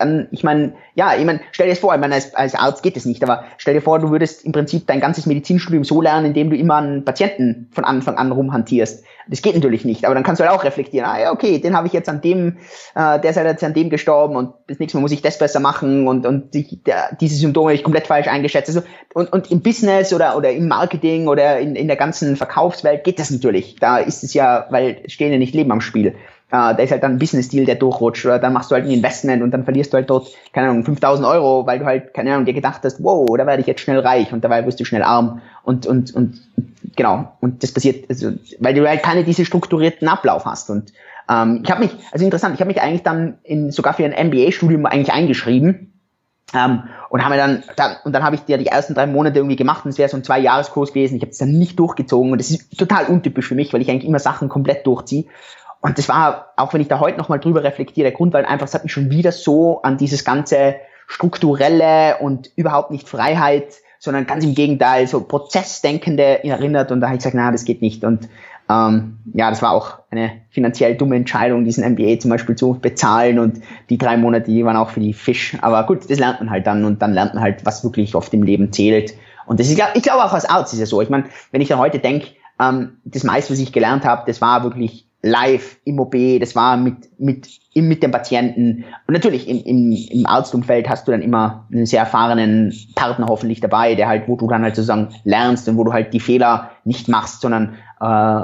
dann, ich meine, ja, ich meine, stell dir das vor, ich meine, als, als Arzt geht es nicht, aber stell dir vor, du würdest im Prinzip dein ganzes Medizinstudium so lernen, indem du immer einen Patienten von Anfang an rumhantierst. Das geht natürlich nicht, aber dann kannst du halt auch reflektieren, ah ja, okay, den habe ich jetzt an dem, äh, der ist halt jetzt an dem gestorben und das nächste Mal muss ich das besser machen und, und die, der, diese Symptome habe ich komplett falsch eingeschätzt. Also, und, und im Business oder, oder im Marketing oder in, in der ganzen Verkaufswelt geht das natürlich. Da ist es ja, weil stehen ja nicht Leben am Spiel da ist halt dann ein Business-Deal, der durchrutscht, oder dann machst du halt ein Investment und dann verlierst du halt dort, keine Ahnung, 5000 Euro, weil du halt, keine Ahnung, dir gedacht hast, wow, da werde ich jetzt schnell reich und dabei wirst du schnell arm. Und, und, und, genau, und das passiert, also, weil du halt keine diese strukturierten Ablauf hast. Und ähm, ich habe mich, also interessant, ich habe mich eigentlich dann in, sogar für ein MBA-Studium eigentlich eingeschrieben, ähm, und haben wir dann, dann und dann habe ich ja die ersten drei Monate irgendwie gemacht. Und es wäre so ein zwei Jahreskurs gewesen. Ich habe es dann nicht durchgezogen. Und das ist total untypisch für mich, weil ich eigentlich immer Sachen komplett durchziehe. Und das war, auch wenn ich da heute nochmal drüber reflektiere, der Grund, weil einfach, es hat mich schon wieder so an dieses ganze strukturelle und überhaupt nicht Freiheit, sondern ganz im Gegenteil, so Prozessdenkende erinnert. Und da habe ich gesagt, na, das geht nicht. Und ähm, ja, das war auch eine finanziell dumme Entscheidung, diesen MBA zum Beispiel zu bezahlen. Und die drei Monate, die waren auch für die Fisch. Aber gut, das lernt man halt dann und dann lernt man halt, was wirklich auf dem Leben zählt. Und das ist, ich glaube auch als Arzt ist es so. Ich meine, wenn ich da heute denke, ähm, das meiste, was ich gelernt habe, das war wirklich live im OP, das war mit, mit, mit dem Patienten. Und natürlich im, im, im Arztumfeld hast du dann immer einen sehr erfahrenen Partner hoffentlich dabei, der halt, wo du dann halt sozusagen lernst und wo du halt die Fehler nicht machst, sondern äh,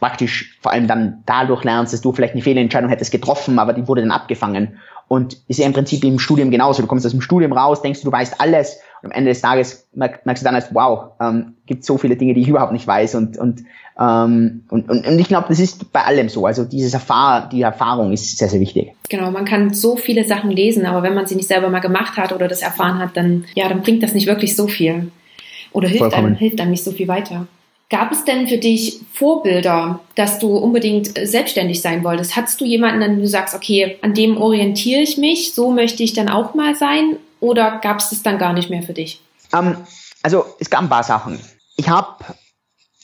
praktisch vor allem dann dadurch lernst, dass du vielleicht eine Fehlentscheidung hättest getroffen, aber die wurde dann abgefangen. Und ist ja im Prinzip im Studium genauso. Du kommst aus dem Studium raus, denkst du, du weißt alles am Ende des Tages merkst du dann als, wow, ähm, gibt so viele Dinge, die ich überhaupt nicht weiß und, und ähm, und, und, und ich glaube, das ist bei allem so. Also dieses Erfahr die Erfahrung ist sehr, sehr wichtig. Genau, man kann so viele Sachen lesen, aber wenn man sie nicht selber mal gemacht hat oder das erfahren hat, dann, ja, dann bringt das nicht wirklich so viel. Oder hilft einem, hilft einem nicht so viel weiter. Gab es denn für dich Vorbilder, dass du unbedingt selbstständig sein wolltest? Hattest du jemanden, an dem du sagst, okay, an dem orientiere ich mich, so möchte ich dann auch mal sein? Oder gab es das dann gar nicht mehr für dich? Um, ähm, also es gab ein paar Sachen. Ich habe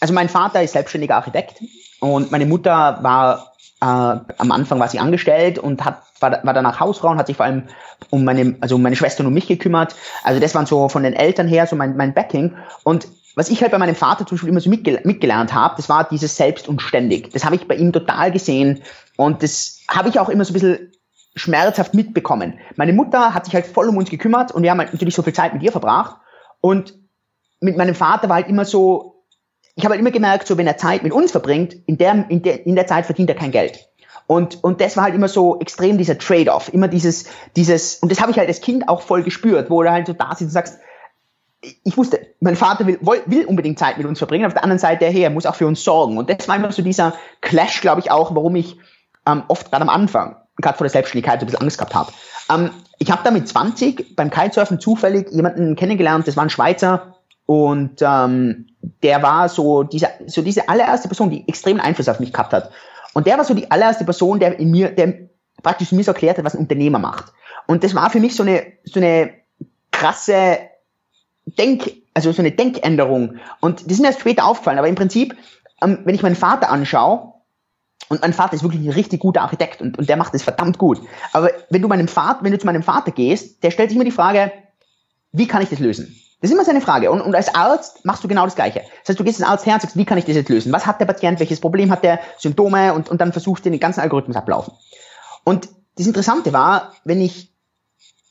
also mein Vater ist selbstständiger Architekt und meine Mutter war äh, am Anfang war sie angestellt und hat war, war danach Hausfrau und hat sich vor allem um meine also um meine Schwester und um mich gekümmert. Also das waren so von den Eltern her so mein mein Backing und was ich halt bei meinem Vater zum Beispiel immer so mitgel mitgelernt habe, das war dieses Selbst und ständig. Das habe ich bei ihm total gesehen und das habe ich auch immer so ein bisschen schmerzhaft mitbekommen. Meine Mutter hat sich halt voll um uns gekümmert und wir haben halt natürlich so viel Zeit mit ihr verbracht und mit meinem Vater war halt immer so ich habe halt immer gemerkt, so wenn er Zeit mit uns verbringt, in der, in der, in der Zeit verdient er kein Geld. Und, und das war halt immer so extrem dieser Trade-off, immer dieses, dieses, und das habe ich halt als Kind auch voll gespürt, wo du halt so da sitzt und sagst, ich wusste, mein Vater will, will unbedingt Zeit mit uns verbringen, auf der anderen Seite, hey, er muss auch für uns sorgen. Und das war immer so dieser Clash, glaube ich, auch, warum ich ähm, oft gerade am Anfang, gerade vor der Selbstständigkeit, so ein bisschen Angst gehabt habe. Ähm, ich habe da mit 20 beim Kitesurfen zufällig jemanden kennengelernt, das war ein Schweizer, und ähm, der war so diese, so diese allererste Person, die extremen Einfluss auf mich gehabt hat. Und der war so die allererste Person, der in mir, der praktisch mir so erklärt hat, was ein Unternehmer macht. Und das war für mich so eine, so eine krasse Denk, also so eine Denkänderung. Und das ist mir erst später aufgefallen, aber im Prinzip, ähm, wenn ich meinen Vater anschaue, und mein Vater ist wirklich ein richtig guter Architekt und, und der macht es verdammt gut. Aber wenn du meinem Vater, wenn du zu meinem Vater gehst, der stellt sich immer die Frage, wie kann ich das lösen? Das ist immer seine Frage. Und, und als Arzt machst du genau das Gleiche. Das heißt, du gehst ins Arzt her und sagst, wie kann ich das jetzt lösen? Was hat der Patient? Welches Problem hat der? Symptome? Und, und dann versuchst du den ganzen Algorithmus ablaufen. Und das Interessante war, wenn ich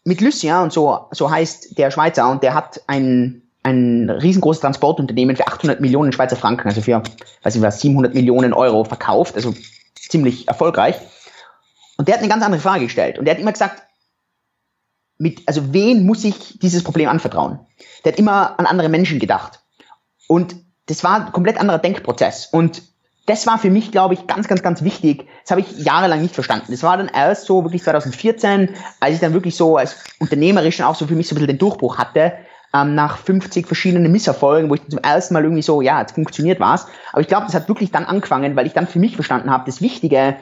mit Lucien, und so, so heißt der Schweizer, und der hat ein, ein riesengroßes Transportunternehmen für 800 Millionen Schweizer Franken, also für, weiß ich was, 700 Millionen Euro verkauft, also ziemlich erfolgreich. Und der hat eine ganz andere Frage gestellt. Und der hat immer gesagt, mit, also wen muss ich dieses Problem anvertrauen? Der hat immer an andere Menschen gedacht. Und das war ein komplett anderer Denkprozess. Und das war für mich, glaube ich, ganz, ganz, ganz wichtig. Das habe ich jahrelang nicht verstanden. Das war dann erst so wirklich 2014, als ich dann wirklich so als unternehmerischen auch so für mich so ein bisschen den Durchbruch hatte, ähm, nach 50 verschiedenen Misserfolgen, wo ich zum ersten Mal irgendwie so, ja, jetzt funktioniert was. Aber ich glaube, das hat wirklich dann angefangen, weil ich dann für mich verstanden habe, das Wichtige,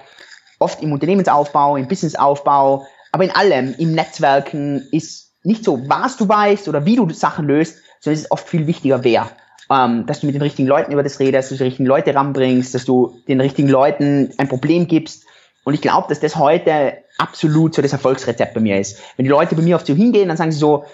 oft im Unternehmensaufbau, im Businessaufbau, aber in allem, im Netzwerken ist nicht so, was du weißt oder wie du Sachen löst, sondern es ist oft viel wichtiger, wer ähm, dass du mit den richtigen Leuten über das redest, dass du die richtigen Leute ranbringst, dass du den richtigen Leuten ein Problem gibst. Und ich glaube, dass das heute absolut so das Erfolgsrezept bei mir ist. Wenn die Leute bei mir oft so hingehen, dann sagen sie so,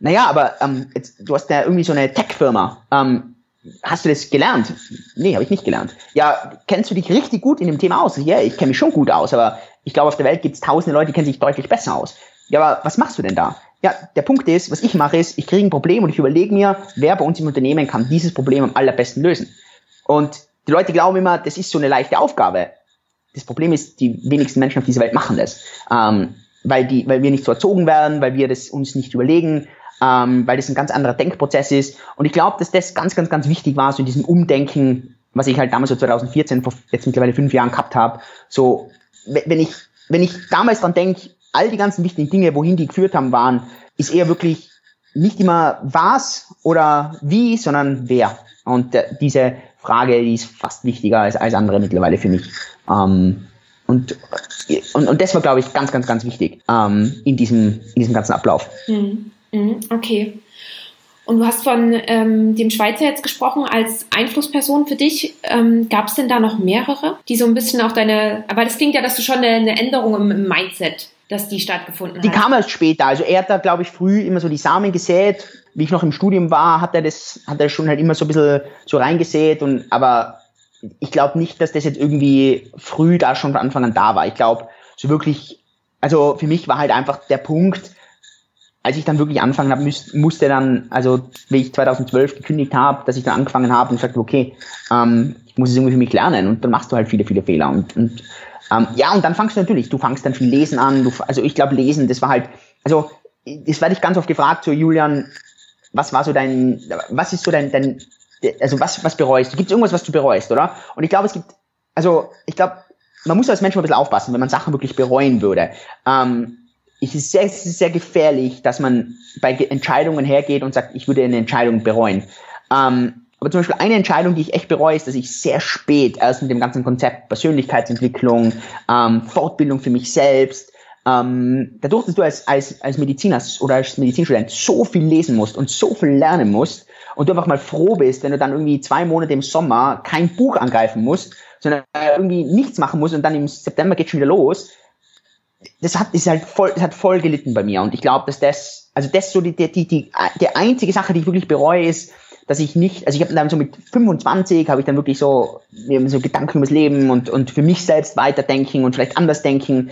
naja, aber ähm, jetzt, du hast ja irgendwie so eine Tech-Firma. Ähm, hast du das gelernt? Nee, habe ich nicht gelernt. Ja, kennst du dich richtig gut in dem Thema aus? Ja, ich kenne mich schon gut aus, aber ich glaube, auf der Welt gibt es tausende Leute, die kennen sich deutlich besser aus. Ja, aber was machst du denn da? Ja, der Punkt ist, was ich mache, ist, ich kriege ein Problem und ich überlege mir, wer bei uns im Unternehmen kann dieses Problem am allerbesten lösen. Und die Leute glauben immer, das ist so eine leichte Aufgabe. Das Problem ist, die wenigsten Menschen auf dieser Welt machen das. Ähm, weil, die, weil wir nicht so erzogen werden, weil wir das uns nicht überlegen, ähm, weil das ein ganz anderer Denkprozess ist. Und ich glaube, dass das ganz, ganz, ganz wichtig war, so in diesem Umdenken, was ich halt damals so 2014, vor jetzt mittlerweile fünf Jahren gehabt habe. So, wenn ich, wenn ich damals dran denke, all die ganzen wichtigen Dinge, wohin die geführt haben, waren, ist eher wirklich nicht immer was oder wie, sondern wer. Und äh, diese Frage, die ist fast wichtiger als alles andere mittlerweile für mich. Ähm, und, und, und das war, glaube ich, ganz, ganz, ganz wichtig ähm, in, diesem, in diesem ganzen Ablauf. Mhm. Mhm. Okay. Und du hast von ähm, dem Schweizer jetzt gesprochen als Einflussperson für dich. Ähm, Gab es denn da noch mehrere, die so ein bisschen auch deine, aber das klingt ja, dass du schon eine, eine Änderung im, im Mindset dass die stattgefunden hat? Die kam erst später. Also er hat da, glaube ich, früh immer so die Samen gesät. Wie ich noch im Studium war, hat er das, hat er schon halt immer so ein bisschen so reingesät und, aber ich glaube nicht, dass das jetzt irgendwie früh da schon von Anfang an da war. Ich glaube, so wirklich, also für mich war halt einfach der Punkt, als ich dann wirklich anfangen habe, musste dann, also wie ich 2012 gekündigt habe, dass ich dann angefangen habe und sagte, okay, ähm, ich muss es irgendwie für mich lernen und dann machst du halt viele, viele Fehler und, und ähm, ja, und dann fangst du natürlich, du fangst dann viel Lesen an. Du, also ich glaube, Lesen, das war halt, also das werde ich ganz oft gefragt, so Julian, was war so dein, was ist so dein, dein also was, was bereust du? Gibt es irgendwas, was du bereust, oder? Und ich glaube, es gibt, also ich glaube, man muss als Mensch mal ein bisschen aufpassen, wenn man Sachen wirklich bereuen würde. Ähm, es ist sehr, sehr gefährlich, dass man bei Entscheidungen hergeht und sagt, ich würde eine Entscheidung bereuen. Ähm, aber zum Beispiel eine Entscheidung, die ich echt bereue, ist, dass ich sehr spät erst mit dem ganzen Konzept Persönlichkeitsentwicklung, ähm, Fortbildung für mich selbst, ähm, dadurch, dass du als, als, als Mediziner oder als Medizinstudent so viel lesen musst und so viel lernen musst und du einfach mal froh bist, wenn du dann irgendwie zwei Monate im Sommer kein Buch angreifen musst, sondern irgendwie nichts machen musst und dann im September geht schon wieder los, das hat, ist halt voll, das hat voll gelitten bei mir und ich glaube, dass das, also das so die, die, die, die, einzige Sache, die ich wirklich bereue, ist, dass ich nicht, also ich habe dann so mit 25 habe ich dann wirklich so, so Gedanken übers Leben und, und für mich selbst weiterdenken und vielleicht anders denken.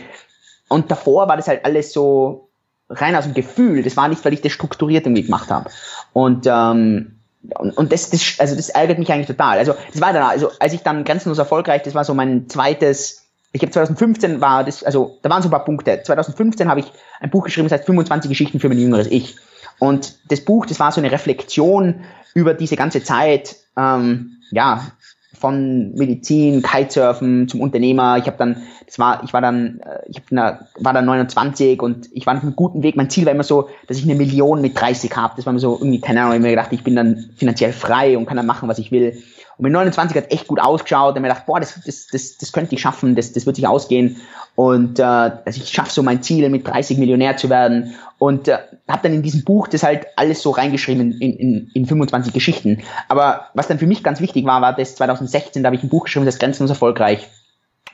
Und davor war das halt alles so rein aus dem Gefühl. Das war nicht, weil ich das strukturiert irgendwie gemacht habe. Und, ähm, und, und das, das, also das ärgert mich eigentlich total. Also das war dann, also als ich dann grenzenlos erfolgreich, das war so mein zweites, ich habe 2015 war das, also da waren so ein paar Punkte. 2015 habe ich ein Buch geschrieben, das heißt 25 Geschichten für mein jüngeres Ich. Und das Buch, das war so eine Reflexion über diese ganze Zeit, ähm, ja, von Medizin, Kitesurfen zum Unternehmer. Ich habe dann, das war, ich war dann, äh, ich hab war dann 29 und ich war auf einem guten Weg. Mein Ziel war immer so, dass ich eine Million mit 30 habe. Das war mir so irgendwie, keine Ahnung, ich mir gedacht, ich bin dann finanziell frei und kann dann machen, was ich will. Und mit 29 hat echt gut ausgeschaut und mir gedacht, boah, das, das, das, das könnte ich schaffen, das, das wird sich ausgehen. Und äh, also ich schaffe so mein Ziel, mit 30 Millionär zu werden. Und äh, habe dann in diesem Buch das halt alles so reingeschrieben in, in, in 25 Geschichten. Aber was dann für mich ganz wichtig war, war das 2016, da habe ich ein Buch geschrieben, das Grenzenlos erfolgreich.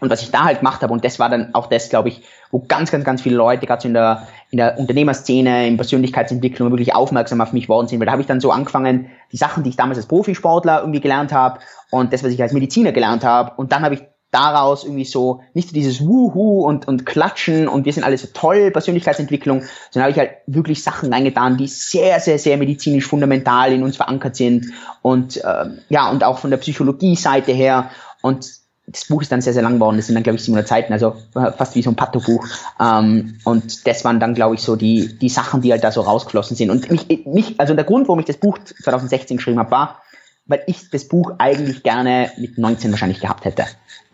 Und was ich da halt gemacht habe, und das war dann auch das, glaube ich, wo ganz, ganz, ganz viele Leute, gerade so in der, in der Unternehmerszene, in Persönlichkeitsentwicklung wirklich aufmerksam auf mich worden sind, weil da habe ich dann so angefangen, die Sachen, die ich damals als Profisportler irgendwie gelernt habe und das, was ich als Mediziner gelernt habe, und dann habe ich daraus irgendwie so nicht so dieses Wuhu und, und Klatschen und wir sind alle so toll, Persönlichkeitsentwicklung, sondern habe ich halt wirklich Sachen reingetan, die sehr, sehr, sehr medizinisch fundamental in uns verankert sind. Und äh, ja, und auch von der Psychologie-Seite her. Und das Buch ist dann sehr, sehr lang geworden. Das sind dann, glaube ich, 700 Seiten, also fast wie so ein Patto-Buch. Ähm, und das waren dann, glaube ich, so die, die Sachen, die halt da so rausgeflossen sind. Und mich, mich, also der Grund, warum ich das Buch 2016 geschrieben habe, war, weil ich das Buch eigentlich gerne mit 19 wahrscheinlich gehabt hätte.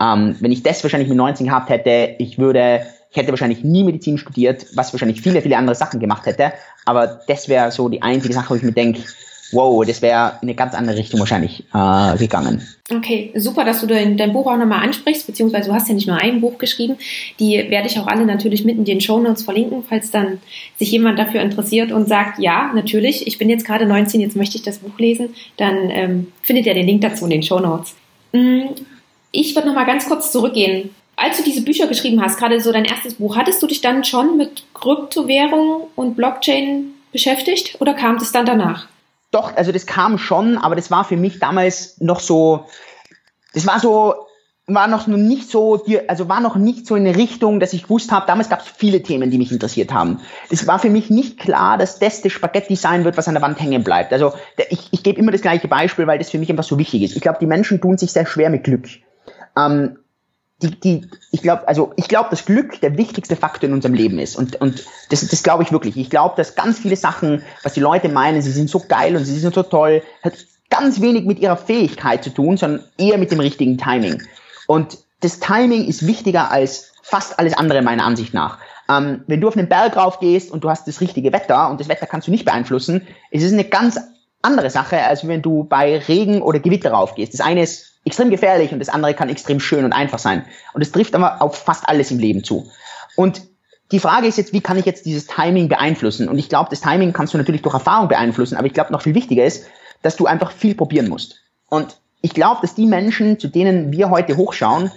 Ähm, wenn ich das wahrscheinlich mit 19 gehabt hätte, ich würde, ich hätte wahrscheinlich nie Medizin studiert, was wahrscheinlich viele, viele andere Sachen gemacht hätte. Aber das wäre so die einzige Sache, wo ich mir denke, wow, das wäre in eine ganz andere Richtung wahrscheinlich äh, gegangen. Okay, super, dass du dein, dein Buch auch nochmal ansprichst, beziehungsweise du hast ja nicht nur ein Buch geschrieben. Die werde ich auch alle natürlich mitten in den Show Notes verlinken, falls dann sich jemand dafür interessiert und sagt, ja, natürlich, ich bin jetzt gerade 19, jetzt möchte ich das Buch lesen, dann ähm, findet ihr den Link dazu in den Show Notes. Mm, ich würde nochmal ganz kurz zurückgehen. Als du diese Bücher geschrieben hast, gerade so dein erstes Buch, hattest du dich dann schon mit Kryptowährung und Blockchain beschäftigt oder kam das dann danach? Doch, also das kam schon, aber das war für mich damals noch so, das war so, war noch nicht so, also war noch nicht so in eine Richtung, dass ich gewusst habe, damals gab es viele Themen, die mich interessiert haben. Es war für mich nicht klar, dass das das Spaghetti sein wird, was an der Wand hängen bleibt. Also ich, ich gebe immer das gleiche Beispiel, weil das für mich einfach so wichtig ist. Ich glaube, die Menschen tun sich sehr schwer mit Glück. Ähm, die, die, ich glaube, also ich glaube, dass Glück der wichtigste Faktor in unserem Leben ist. Und, und das, das glaube ich wirklich. Ich glaube, dass ganz viele Sachen, was die Leute meinen, sie sind so geil und sie sind so toll, hat ganz wenig mit ihrer Fähigkeit zu tun, sondern eher mit dem richtigen Timing. Und das Timing ist wichtiger als fast alles andere meiner Ansicht nach. Ähm, wenn du auf einen Berg rauf gehst und du hast das richtige Wetter und das Wetter kannst du nicht beeinflussen, ist es eine ganz andere Sache, als wenn du bei Regen oder Gewitter raufgehst. Das eine ist extrem gefährlich und das andere kann extrem schön und einfach sein. Und es trifft aber auf fast alles im Leben zu. Und die Frage ist jetzt, wie kann ich jetzt dieses Timing beeinflussen? Und ich glaube, das Timing kannst du natürlich durch Erfahrung beeinflussen, aber ich glaube, noch viel wichtiger ist, dass du einfach viel probieren musst. Und ich glaube, dass die Menschen, zu denen wir heute hochschauen,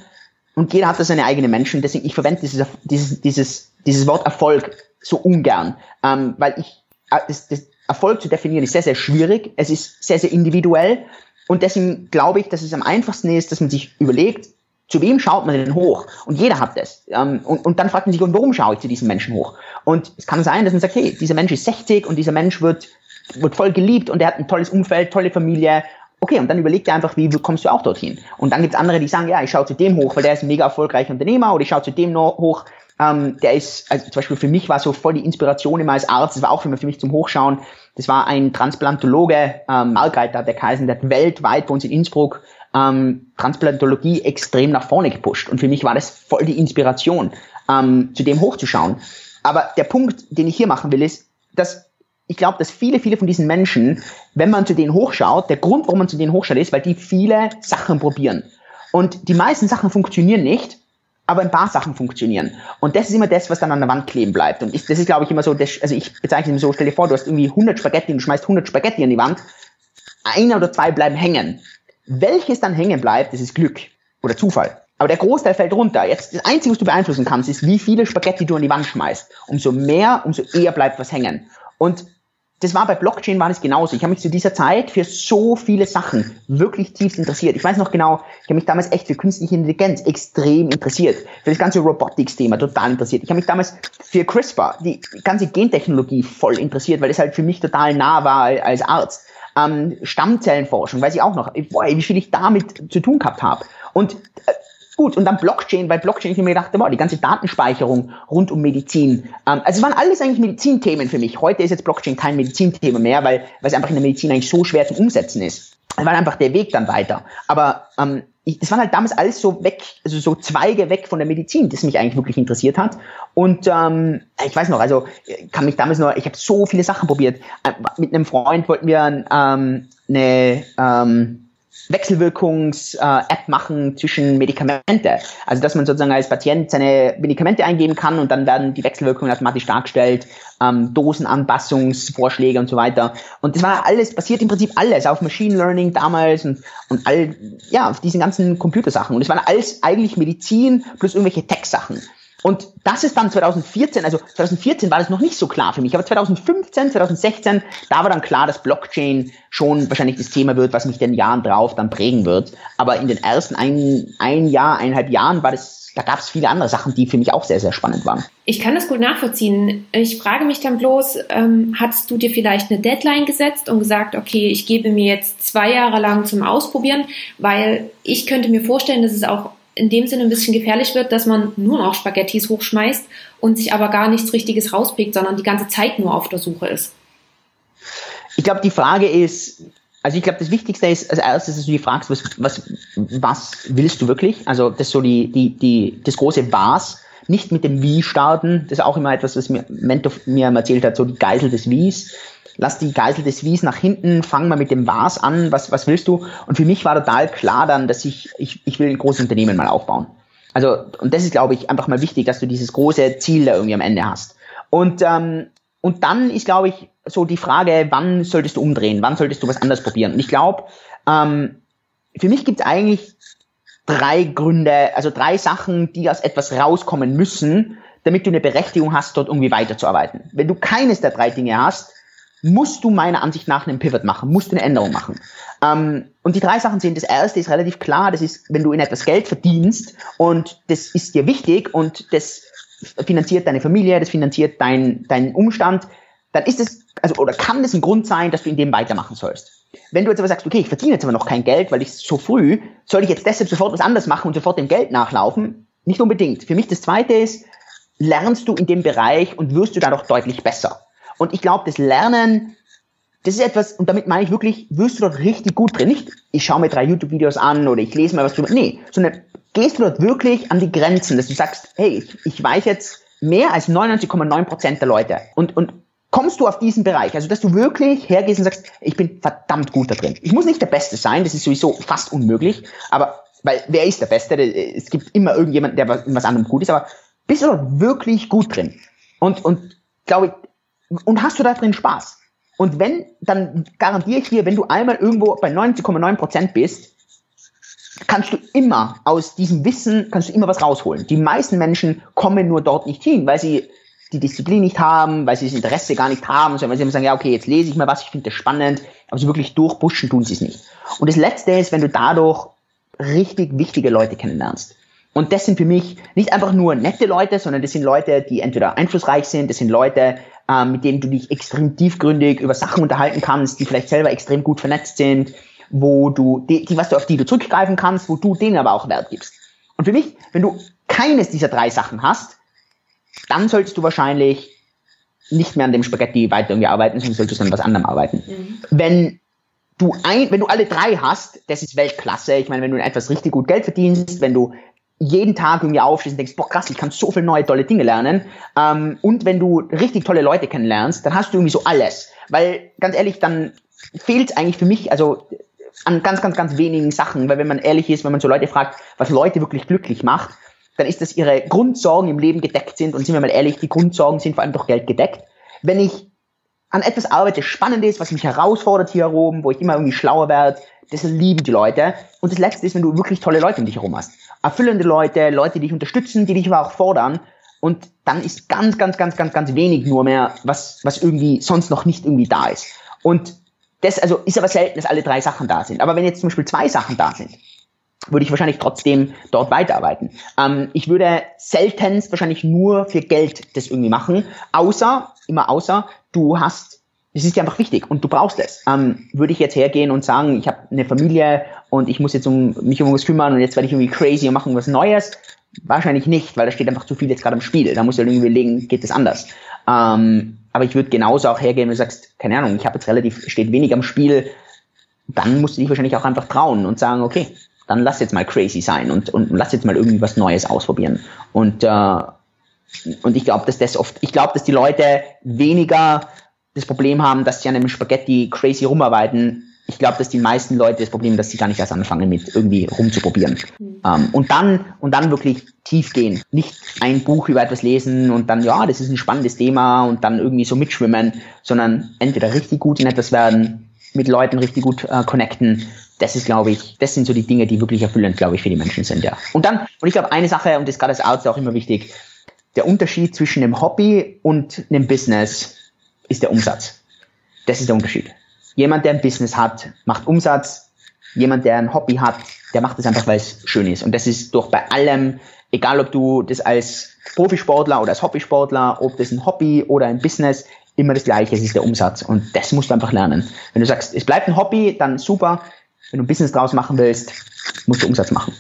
und jeder hat da seine eigenen Menschen, deswegen ich verwende dieses, dieses, dieses, dieses Wort Erfolg so ungern, ähm, weil ich äh, das, das Erfolg zu definieren ist sehr, sehr schwierig. Es ist sehr, sehr individuell. Und deswegen glaube ich, dass es am einfachsten ist, dass man sich überlegt, zu wem schaut man denn hoch? Und jeder hat das. Ähm, und, und dann fragt man sich, und warum schaue ich zu diesem Menschen hoch? Und es kann sein, dass man sagt, hey, dieser Mensch ist 60 und dieser Mensch wird, wird voll geliebt und er hat ein tolles Umfeld, tolle Familie. Okay, und dann überlegt er einfach, wie kommst du auch dorthin? Und dann gibt es andere, die sagen, ja, ich schaue zu dem hoch, weil der ist ein mega erfolgreicher Unternehmer oder ich schaue zu dem noch hoch, ähm, der ist, also zum Beispiel für mich war so voll die Inspiration immer als Arzt, das war auch für mich zum Hochschauen, das war ein Transplantologe, ähm, Margreiter der Kaisen, der hat weltweit bei uns in Innsbruck ähm, Transplantologie extrem nach vorne gepusht. Und für mich war das voll die Inspiration, ähm, zu dem hochzuschauen. Aber der Punkt, den ich hier machen will, ist, dass ich glaube, dass viele, viele von diesen Menschen, wenn man zu denen hochschaut, der Grund, warum man zu denen hochschaut, ist, weil die viele Sachen probieren. Und die meisten Sachen funktionieren nicht, aber ein paar Sachen funktionieren. Und das ist immer das, was dann an der Wand kleben bleibt. Und ich, das ist, glaube ich, immer so, das, also ich bezeichne es immer so, stell dir vor, du hast irgendwie 100 Spaghetti und du schmeißt 100 Spaghetti an die Wand, einer oder zwei bleiben hängen. Welches dann hängen bleibt, das ist Glück oder Zufall. Aber der Großteil fällt runter. Jetzt, das Einzige, was du beeinflussen kannst, ist, wie viele Spaghetti du an die Wand schmeißt. Umso mehr, umso eher bleibt was hängen. Und das war bei Blockchain war das genauso. Ich habe mich zu dieser Zeit für so viele Sachen wirklich tief interessiert. Ich weiß noch genau, ich habe mich damals echt für künstliche Intelligenz extrem interessiert. Für das ganze Robotics-Thema total interessiert. Ich habe mich damals für CRISPR, die ganze Gentechnologie voll interessiert, weil es halt für mich total nah war als Arzt. Ähm, Stammzellenforschung, weiß ich auch noch, boah, wie viel ich damit zu tun gehabt habe. Und äh, Gut, und dann Blockchain, weil Blockchain, ich mir gedacht, wow, die ganze Datenspeicherung rund um Medizin. Ähm, also es waren alles eigentlich Medizinthemen für mich. Heute ist jetzt Blockchain kein Medizinthema mehr, weil, weil es einfach in der Medizin eigentlich so schwer zum Umsetzen ist. war einfach der Weg dann weiter. Aber ähm, ich, das waren halt damals alles so weg, also so Zweige weg von der Medizin, das mich eigentlich wirklich interessiert hat. Und ähm, ich weiß noch, also kann mich damals noch, ich habe so viele Sachen probiert. Äh, mit einem Freund wollten wir ähm, eine ähm, Wechselwirkungs-App äh, machen zwischen Medikamente. Also dass man sozusagen als Patient seine Medikamente eingeben kann und dann werden die Wechselwirkungen automatisch dargestellt, ähm, Dosenanpassungsvorschläge und so weiter. Und das war alles, basiert im Prinzip alles auf Machine Learning damals und, und all, ja, auf diesen ganzen Computersachen. Und es waren alles eigentlich Medizin plus irgendwelche Tech-Sachen. Und das ist dann 2014, also 2014 war das noch nicht so klar für mich, aber 2015, 2016, da war dann klar, dass Blockchain schon wahrscheinlich das Thema wird, was mich den Jahren drauf dann prägen wird. Aber in den ersten ein, ein Jahr, eineinhalb Jahren war das, da gab es viele andere Sachen, die für mich auch sehr, sehr spannend waren. Ich kann das gut nachvollziehen. Ich frage mich dann bloß, ähm, hattest du dir vielleicht eine Deadline gesetzt und gesagt, okay, ich gebe mir jetzt zwei Jahre lang zum Ausprobieren, weil ich könnte mir vorstellen, dass es auch in dem Sinne ein bisschen gefährlich wird, dass man nur noch Spaghettis hochschmeißt und sich aber gar nichts Richtiges rauspickt, sondern die ganze Zeit nur auf der Suche ist. Ich glaube, die Frage ist, also ich glaube, das Wichtigste ist als erstes, dass du die fragst, was, was, was willst du wirklich? Also das so die, die, die, das große Was, nicht mit dem Wie starten. Das ist auch immer etwas, was mir Mentor mir erzählt hat, so die Geisel des Wies lass die Geisel des Wies nach hinten, fang mal mit dem Was an, was, was willst du? Und für mich war total klar dann, dass ich, ich, ich will ein großes Unternehmen mal aufbauen. Also, und das ist, glaube ich, einfach mal wichtig, dass du dieses große Ziel da irgendwie am Ende hast. Und, ähm, und dann ist, glaube ich, so die Frage, wann solltest du umdrehen, wann solltest du was anderes probieren? Und ich glaube, ähm, für mich gibt es eigentlich drei Gründe, also drei Sachen, die aus etwas rauskommen müssen, damit du eine Berechtigung hast, dort irgendwie weiterzuarbeiten. Wenn du keines der drei Dinge hast, musst du meiner Ansicht nach einen Pivot machen, musst eine Änderung machen. Ähm, und die drei Sachen sind, das erste ist relativ klar, das ist, wenn du in etwas Geld verdienst und das ist dir wichtig und das finanziert deine Familie, das finanziert dein, deinen Umstand, dann ist es, also, oder kann das ein Grund sein, dass du in dem weitermachen sollst. Wenn du jetzt aber sagst, okay, ich verdiene jetzt aber noch kein Geld, weil ich so früh, soll ich jetzt deshalb sofort was anderes machen und sofort dem Geld nachlaufen? Nicht unbedingt. Für mich das zweite ist, lernst du in dem Bereich und wirst du dadurch deutlich besser. Und ich glaube, das Lernen, das ist etwas, und damit meine ich wirklich, wirst du dort richtig gut drin. Nicht, ich schaue mir drei YouTube-Videos an oder ich lese mal was drüber. Nee, sondern gehst du dort wirklich an die Grenzen, dass du sagst, hey, ich, weiß jetzt mehr als 99,9 Prozent der Leute. Und, und kommst du auf diesen Bereich, also dass du wirklich hergehst und sagst, ich bin verdammt gut da drin. Ich muss nicht der Beste sein, das ist sowieso fast unmöglich, aber, weil, wer ist der Beste? Es gibt immer irgendjemand, der was, was anderem gut ist, aber bist du dort wirklich gut drin? Und, und glaube ich, und hast du da drin Spaß? Und wenn, dann garantiere ich dir, wenn du einmal irgendwo bei 90,9 Prozent bist, kannst du immer aus diesem Wissen, kannst du immer was rausholen. Die meisten Menschen kommen nur dort nicht hin, weil sie die Disziplin nicht haben, weil sie das Interesse gar nicht haben, sondern weil sie immer sagen, ja, okay, jetzt lese ich mal was, ich finde das spannend, aber so wirklich durchpushen tun sie es nicht. Und das Letzte ist, wenn du dadurch richtig wichtige Leute kennenlernst. Und das sind für mich nicht einfach nur nette Leute, sondern das sind Leute, die entweder einflussreich sind, das sind Leute, ähm, mit denen du dich extrem tiefgründig über Sachen unterhalten kannst, die vielleicht selber extrem gut vernetzt sind, wo du, die, die was du auf die du zurückgreifen kannst, wo du denen aber auch Wert gibst. Und für mich, wenn du keines dieser drei Sachen hast, dann solltest du wahrscheinlich nicht mehr an dem Spaghetti weiter irgendwie arbeiten, sondern solltest an was anderem arbeiten. Mhm. Wenn du ein, wenn du alle drei hast, das ist Weltklasse. Ich meine, wenn du etwas richtig gut Geld verdienst, wenn du jeden Tag irgendwie aufstehst und denkst, boah krass, ich kann so viele neue tolle Dinge lernen. Ähm, und wenn du richtig tolle Leute kennenlernst, dann hast du irgendwie so alles. Weil ganz ehrlich, dann fehlt eigentlich für mich, also an ganz, ganz, ganz wenigen Sachen. Weil wenn man ehrlich ist, wenn man so Leute fragt, was Leute wirklich glücklich macht, dann ist, dass ihre Grundsorgen im Leben gedeckt sind. Und sind wir mal ehrlich, die Grundsorgen sind vor allem durch Geld gedeckt. Wenn ich an etwas arbeite, spannend ist, was mich herausfordert hier oben, wo ich immer irgendwie schlauer werde, das lieben die Leute. Und das Letzte ist, wenn du wirklich tolle Leute um dich herum hast. Erfüllende Leute, Leute, die dich unterstützen, die dich aber auch fordern. Und dann ist ganz, ganz, ganz, ganz, ganz wenig nur mehr, was, was irgendwie sonst noch nicht irgendwie da ist. Und das, also ist aber selten, dass alle drei Sachen da sind. Aber wenn jetzt zum Beispiel zwei Sachen da sind, würde ich wahrscheinlich trotzdem dort weiterarbeiten. Ähm, ich würde seltenst wahrscheinlich nur für Geld das irgendwie machen, außer, immer außer, du hast es ist dir einfach wichtig und du brauchst es. Ähm, würde ich jetzt hergehen und sagen, ich habe eine Familie und ich muss jetzt um mich um was kümmern und jetzt werde ich irgendwie crazy und machen was Neues? Wahrscheinlich nicht, weil da steht einfach zu viel jetzt gerade im Spiel. Da muss du irgendwie überlegen, geht das anders. Ähm, aber ich würde genauso auch hergehen, wenn du sagst, keine Ahnung, ich habe jetzt relativ, steht wenig am Spiel, dann musst du dich wahrscheinlich auch einfach trauen und sagen, okay, dann lass jetzt mal crazy sein und, und lass jetzt mal irgendwie was Neues ausprobieren. Und, äh, und ich glaube, dass das oft, ich glaube, dass die Leute weniger das Problem haben, dass sie an einem Spaghetti crazy rumarbeiten. Ich glaube, dass die meisten Leute das Problem, dass sie gar nicht erst anfangen, mit irgendwie rumzuprobieren. Mhm. Ähm, und dann, und dann wirklich tief gehen. Nicht ein Buch über etwas lesen und dann, ja, das ist ein spannendes Thema und dann irgendwie so mitschwimmen, sondern entweder richtig gut in etwas werden, mit Leuten richtig gut äh, connecten. Das ist, glaube ich, das sind so die Dinge, die wirklich erfüllend, glaube ich, für die Menschen sind, ja. Und dann, und ich glaube, eine Sache, und das ist gerade als Arzt auch immer wichtig, der Unterschied zwischen einem Hobby und einem Business ist der Umsatz. Das ist der Unterschied. Jemand, der ein Business hat, macht Umsatz. Jemand, der ein Hobby hat, der macht es einfach, weil es schön ist. Und das ist doch bei allem, egal ob du das als Profisportler oder als Hobbysportler, ob das ein Hobby oder ein Business, immer das Gleiche, es ist der Umsatz. Und das musst du einfach lernen. Wenn du sagst, es bleibt ein Hobby, dann super. Wenn du ein Business draus machen willst, musst du Umsatz machen.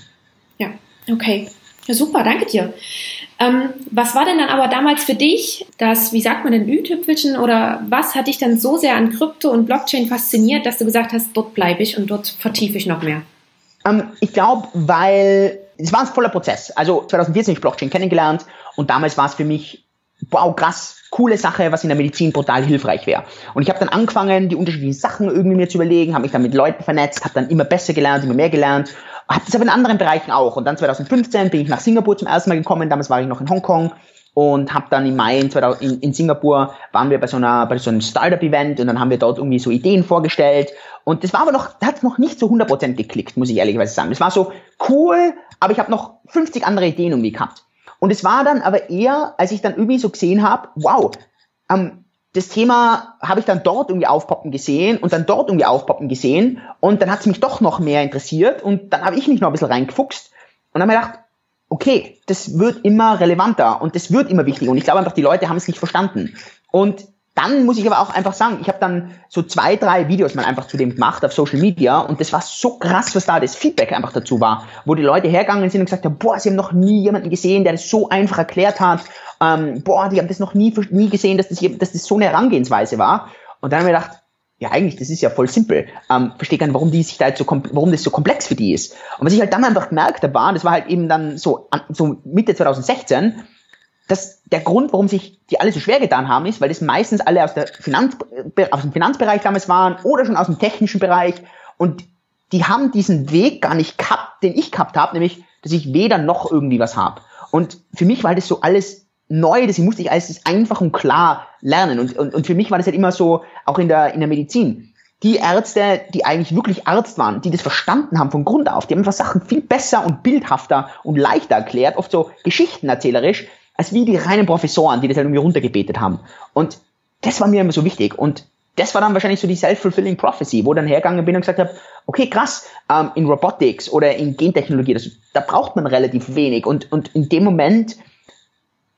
Ja, okay. Super, danke dir. Ähm, was war denn dann aber damals für dich das, wie sagt man denn, Ü-Tüpfelchen oder was hat dich dann so sehr an Krypto und Blockchain fasziniert, dass du gesagt hast, dort bleibe ich und dort vertiefe ich noch mehr? Ähm, ich glaube, weil es war ein voller Prozess. Also 2014 habe ich Blockchain kennengelernt und damals war es für mich, wow, krass, coole Sache, was in der Medizin brutal hilfreich wäre. Und ich habe dann angefangen, die unterschiedlichen Sachen irgendwie mir zu überlegen, habe mich dann mit Leuten vernetzt, habe dann immer besser gelernt, immer mehr gelernt habe das aber in anderen Bereichen auch. Und dann 2015 bin ich nach Singapur zum ersten Mal gekommen. Damals war ich noch in Hongkong und habe dann im Mai in, 2000, in, in, Singapur waren wir bei so einer bei so einem Startup-Event und dann haben wir dort irgendwie so Ideen vorgestellt und das war aber noch, hat noch nicht so 100% geklickt, muss ich ehrlicherweise sagen. Das war so cool, aber ich habe noch 50 andere Ideen irgendwie gehabt. Und es war dann aber eher, als ich dann irgendwie so gesehen habe, wow, ähm, das Thema habe ich dann dort irgendwie aufpoppen gesehen und dann dort irgendwie aufpoppen gesehen und dann hat es mich doch noch mehr interessiert und dann habe ich mich noch ein bisschen reingefuchst und habe ich gedacht, okay, das wird immer relevanter und das wird immer wichtiger und ich glaube einfach, die Leute haben es nicht verstanden. Und dann muss ich aber auch einfach sagen, ich habe dann so zwei, drei Videos mal einfach zu dem gemacht auf Social Media und das war so krass, was da das Feedback einfach dazu war, wo die Leute hergegangen sind und gesagt haben, boah, sie haben noch nie jemanden gesehen, der das so einfach erklärt hat ähm, boah, die haben das noch nie, nie gesehen, dass das, dass das so eine Herangehensweise war. Und dann haben wir gedacht, ja, eigentlich, das ist ja voll simpel. Ähm, verstehe gar nicht, warum die sich da jetzt so, warum das so komplex für die ist. Und was ich halt dann einfach gemerkt habe, war, das war halt eben dann so, so Mitte 2016, dass der Grund, warum sich die alle so schwer getan haben, ist, weil das meistens alle aus, Finanz, aus dem Finanzbereich damals waren oder schon aus dem technischen Bereich und die haben diesen Weg gar nicht gehabt, den ich gehabt habe, nämlich, dass ich weder noch irgendwie was habe. Und für mich war das so alles neu, das musste ich alles einfach und klar lernen. Und, und, und für mich war das halt immer so, auch in der, in der Medizin. Die Ärzte, die eigentlich wirklich Arzt waren, die das verstanden haben von Grund auf, die haben einfach Sachen viel besser und bildhafter und leichter erklärt, oft so geschichtenerzählerisch, als wie die reinen Professoren, die das halt irgendwie runtergebetet haben. Und das war mir immer so wichtig. Und das war dann wahrscheinlich so die self-fulfilling prophecy, wo dann hergegangen bin und gesagt habe, okay, krass, ähm, in Robotics oder in Gentechnologie, das, da braucht man relativ wenig. Und, und in dem Moment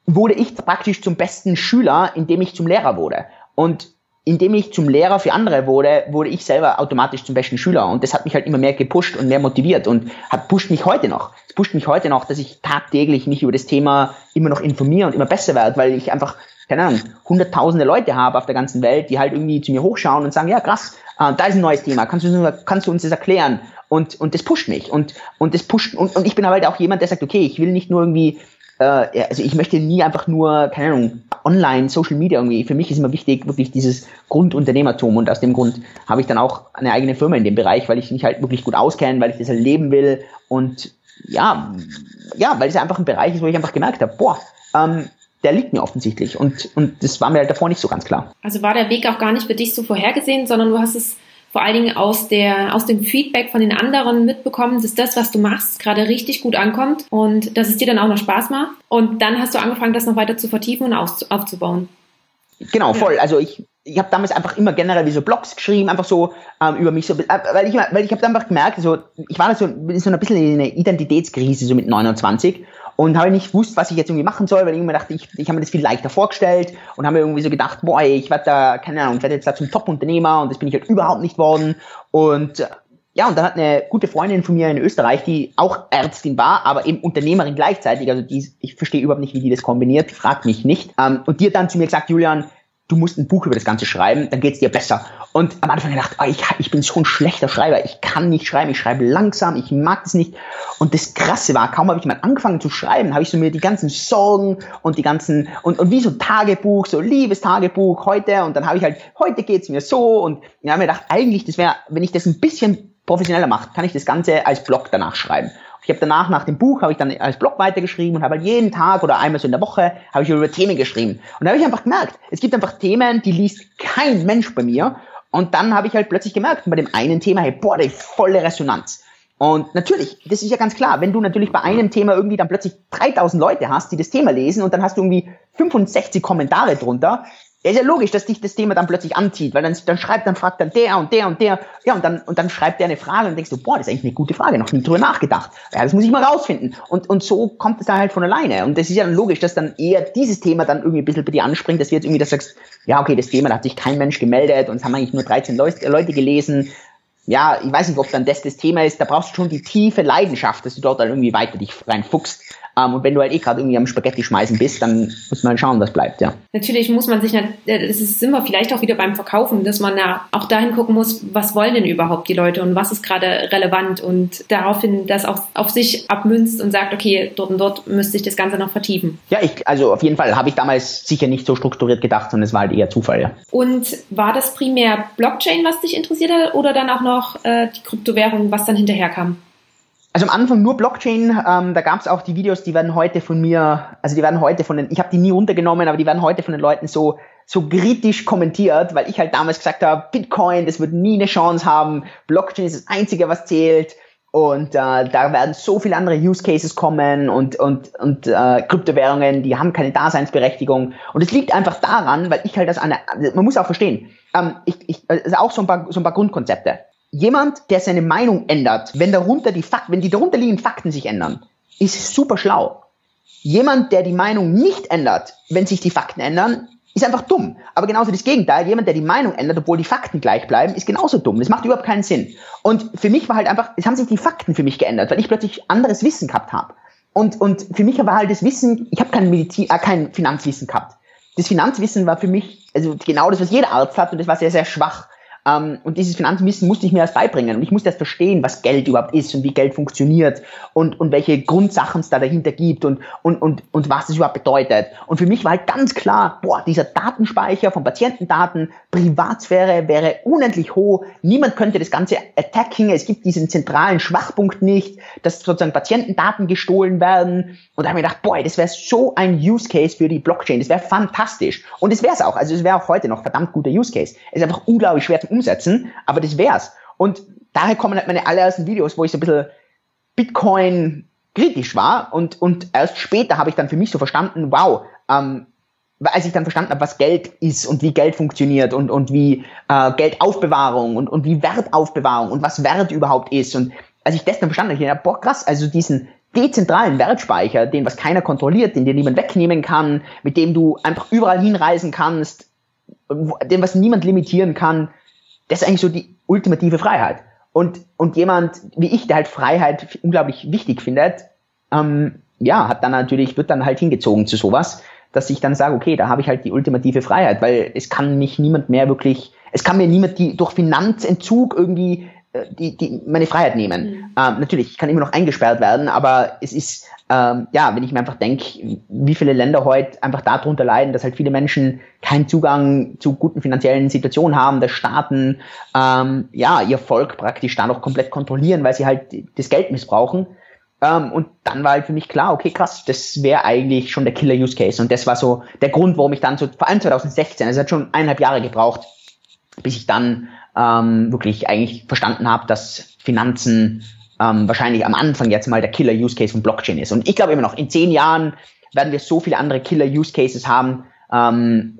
wurde ich praktisch zum besten Schüler, indem ich zum Lehrer wurde. Und indem ich zum Lehrer für andere wurde, wurde ich selber automatisch zum besten Schüler. Und das hat mich halt immer mehr gepusht und mehr motiviert und hat pusht mich heute noch. Es pusht mich heute noch, dass ich tagtäglich mich über das Thema immer noch informiere und immer besser werde, weil ich einfach, keine Ahnung, hunderttausende Leute habe auf der ganzen Welt, die halt irgendwie zu mir hochschauen und sagen, ja krass, äh, da ist ein neues Thema, kannst du, kannst du uns das erklären? Und, und das pusht mich. Und, und das pusht, und, und ich bin halt auch jemand, der sagt, okay, ich will nicht nur irgendwie äh, also ich möchte nie einfach nur, keine Ahnung, online, Social Media irgendwie. Für mich ist immer wichtig, wirklich dieses Grundunternehmertum und aus dem Grund habe ich dann auch eine eigene Firma in dem Bereich, weil ich mich halt wirklich gut auskenne, weil ich das halt leben will und ja, ja, weil es einfach ein Bereich ist, wo ich einfach gemerkt habe, boah, ähm, der liegt mir offensichtlich und, und das war mir halt davor nicht so ganz klar. Also war der Weg auch gar nicht für dich so vorhergesehen, sondern du hast es vor allen Dingen aus, der, aus dem Feedback von den anderen mitbekommen, dass das, was du machst, gerade richtig gut ankommt und dass es dir dann auch noch Spaß macht. Und dann hast du angefangen, das noch weiter zu vertiefen und aufzubauen. Genau, voll. Also ich, ich habe damals einfach immer generell wie so Blogs geschrieben, einfach so ähm, über mich so, äh, weil ich, weil ich habe einfach gemerkt, so ich war so, so ein bisschen in einer Identitätskrise so mit 29 und habe nicht gewusst, was ich jetzt irgendwie machen soll, weil ich immer dachte, ich, ich habe mir das viel leichter vorgestellt und habe mir irgendwie so gedacht, boah, ich werde da, keine Ahnung, ich werde jetzt da zum Top-Unternehmer und das bin ich halt überhaupt nicht worden und äh, ja, und dann hat eine gute Freundin von mir in Österreich, die auch Ärztin war, aber eben Unternehmerin gleichzeitig, also die, ich verstehe überhaupt nicht, wie die das kombiniert, fragt mich nicht. Ähm, und die hat dann zu mir gesagt, Julian, du musst ein Buch über das Ganze schreiben, dann geht's dir besser. Und am Anfang gedacht, oh, ich, ich bin so ein schlechter Schreiber, ich kann nicht schreiben, ich schreibe langsam, ich mag das nicht. Und das Krasse war, kaum habe ich mal angefangen zu schreiben, habe ich so mir die ganzen Sorgen und die ganzen, und, und wie so Tagebuch, so liebes Tagebuch heute, und dann habe ich halt, heute geht's mir so, und ich habe mir gedacht, eigentlich, das wäre, wenn ich das ein bisschen professioneller mache, kann ich das Ganze als Blog danach schreiben. Ich habe danach nach dem Buch habe ich dann als Blog weitergeschrieben und habe halt jeden Tag oder einmal so in der Woche habe ich über Themen geschrieben. Und da habe ich einfach gemerkt, es gibt einfach Themen, die liest kein Mensch bei mir. Und dann habe ich halt plötzlich gemerkt, bei dem einen Thema, hey, boah, die volle Resonanz. Und natürlich, das ist ja ganz klar, wenn du natürlich bei einem Thema irgendwie dann plötzlich 3000 Leute hast, die das Thema lesen und dann hast du irgendwie 65 Kommentare drunter, ja, ist ja logisch, dass dich das Thema dann plötzlich anzieht, weil dann, dann schreibt, dann fragt dann der und der und der, ja, und dann, und dann schreibt der eine Frage und denkst du, boah, das ist eigentlich eine gute Frage, noch nie drüber nachgedacht. Ja, das muss ich mal rausfinden. Und, und so kommt es dann halt von alleine. Und das ist ja dann logisch, dass dann eher dieses Thema dann irgendwie ein bisschen bei dir anspringt, dass du jetzt irgendwie das sagst, ja, okay, das Thema, da hat sich kein Mensch gemeldet und es haben eigentlich nur 13 Leute, Leute gelesen. Ja, ich weiß nicht, ob dann das das Thema ist, da brauchst du schon die tiefe Leidenschaft, dass du dort dann irgendwie weiter dich reinfuchst. Ähm, und wenn du halt eh gerade irgendwie am Spaghetti schmeißen bist, dann muss man halt schauen, was bleibt, ja. Natürlich muss man sich, das ist immer vielleicht auch wieder beim Verkaufen, dass man da auch dahin gucken muss, was wollen denn überhaupt die Leute und was ist gerade relevant und daraufhin das auch auf sich abmünzt und sagt, okay, dort und dort müsste ich das Ganze noch vertiefen. Ja, ich, also auf jeden Fall habe ich damals sicher nicht so strukturiert gedacht, sondern es war halt eher Zufall, ja. Und war das primär Blockchain, was dich interessiert hat oder dann auch noch äh, die Kryptowährung, was dann hinterher kam? Also am Anfang nur Blockchain, ähm, da gab es auch die Videos, die werden heute von mir, also die werden heute von den, ich habe die nie runtergenommen, aber die werden heute von den Leuten so so kritisch kommentiert, weil ich halt damals gesagt habe, Bitcoin, das wird nie eine Chance haben, Blockchain ist das Einzige, was zählt. Und äh, da werden so viele andere Use Cases kommen und und und äh, Kryptowährungen, die haben keine Daseinsberechtigung. Und es liegt einfach daran, weil ich halt das eine, man muss auch verstehen, ähm, ich, ich, also auch so ein paar so ein paar Grundkonzepte jemand, der seine Meinung ändert, wenn darunter die Fakten, wenn die darunter liegenden Fakten sich ändern, ist super schlau. Jemand, der die Meinung nicht ändert, wenn sich die Fakten ändern, ist einfach dumm. Aber genauso das Gegenteil, jemand, der die Meinung ändert, obwohl die Fakten gleich bleiben, ist genauso dumm. Das macht überhaupt keinen Sinn. Und für mich war halt einfach, es haben sich die Fakten für mich geändert, weil ich plötzlich anderes Wissen gehabt habe. Und, und für mich war halt das Wissen, ich habe kein, Medizin, äh, kein Finanzwissen gehabt. Das Finanzwissen war für mich, also genau das, was jeder Arzt hat, und das war sehr, sehr schwach. Ähm, und dieses Finanzwissen musste ich mir erst beibringen. Und ich musste erst verstehen, was Geld überhaupt ist und wie Geld funktioniert und, und welche Grundsachen es da dahinter gibt und, und, und, und was es überhaupt bedeutet. Und für mich war halt ganz klar, boah, dieser Datenspeicher von Patientendaten, Privatsphäre wäre unendlich hoch. Niemand könnte das Ganze attacken. Es gibt diesen zentralen Schwachpunkt nicht, dass sozusagen Patientendaten gestohlen werden. Und da habe ich gedacht, boah, das wäre so ein Use Case für die Blockchain. Das wäre fantastisch. Und es wäre es auch. Also es wäre auch heute noch verdammt guter Use Case. Es ist einfach unglaublich schwer zu umsetzen, aber das wär's. Und daher kommen halt meine allerersten Videos, wo ich so ein bisschen Bitcoin kritisch war und, und erst später habe ich dann für mich so verstanden, wow, ähm, als ich dann verstanden habe, was Geld ist und wie Geld funktioniert und, und wie äh, Geldaufbewahrung und, und wie Wertaufbewahrung und was Wert überhaupt ist. Und als ich das dann verstanden habe, ich dachte, boah, krass, also diesen dezentralen Wertspeicher, den was keiner kontrolliert, den dir niemand wegnehmen kann, mit dem du einfach überall hinreisen kannst, den was niemand limitieren kann, das ist eigentlich so die ultimative Freiheit. Und, und jemand wie ich, der halt Freiheit unglaublich wichtig findet, ähm, ja, hat dann natürlich, wird dann halt hingezogen zu sowas, dass ich dann sage, okay, da habe ich halt die ultimative Freiheit, weil es kann mich niemand mehr wirklich, es kann mir niemand die durch Finanzentzug irgendwie die, die, meine Freiheit nehmen. Mhm. Ähm, natürlich, ich kann immer noch eingesperrt werden, aber es ist, ähm, ja, wenn ich mir einfach denke, wie viele Länder heute einfach darunter leiden, dass halt viele Menschen keinen Zugang zu guten finanziellen Situationen haben, dass Staaten ähm, ja ihr Volk praktisch da noch komplett kontrollieren, weil sie halt das Geld missbrauchen. Ähm, und dann war halt für mich klar, okay, krass, das wäre eigentlich schon der Killer-Use-Case. Und das war so der Grund, warum ich dann so, vor allem 2016, also es hat schon eineinhalb Jahre gebraucht, bis ich dann ähm, wirklich eigentlich verstanden habe, dass Finanzen ähm, wahrscheinlich am Anfang jetzt mal der Killer-Use-Case von Blockchain ist. Und ich glaube immer noch, in zehn Jahren werden wir so viele andere Killer-Use-Cases haben. Ähm,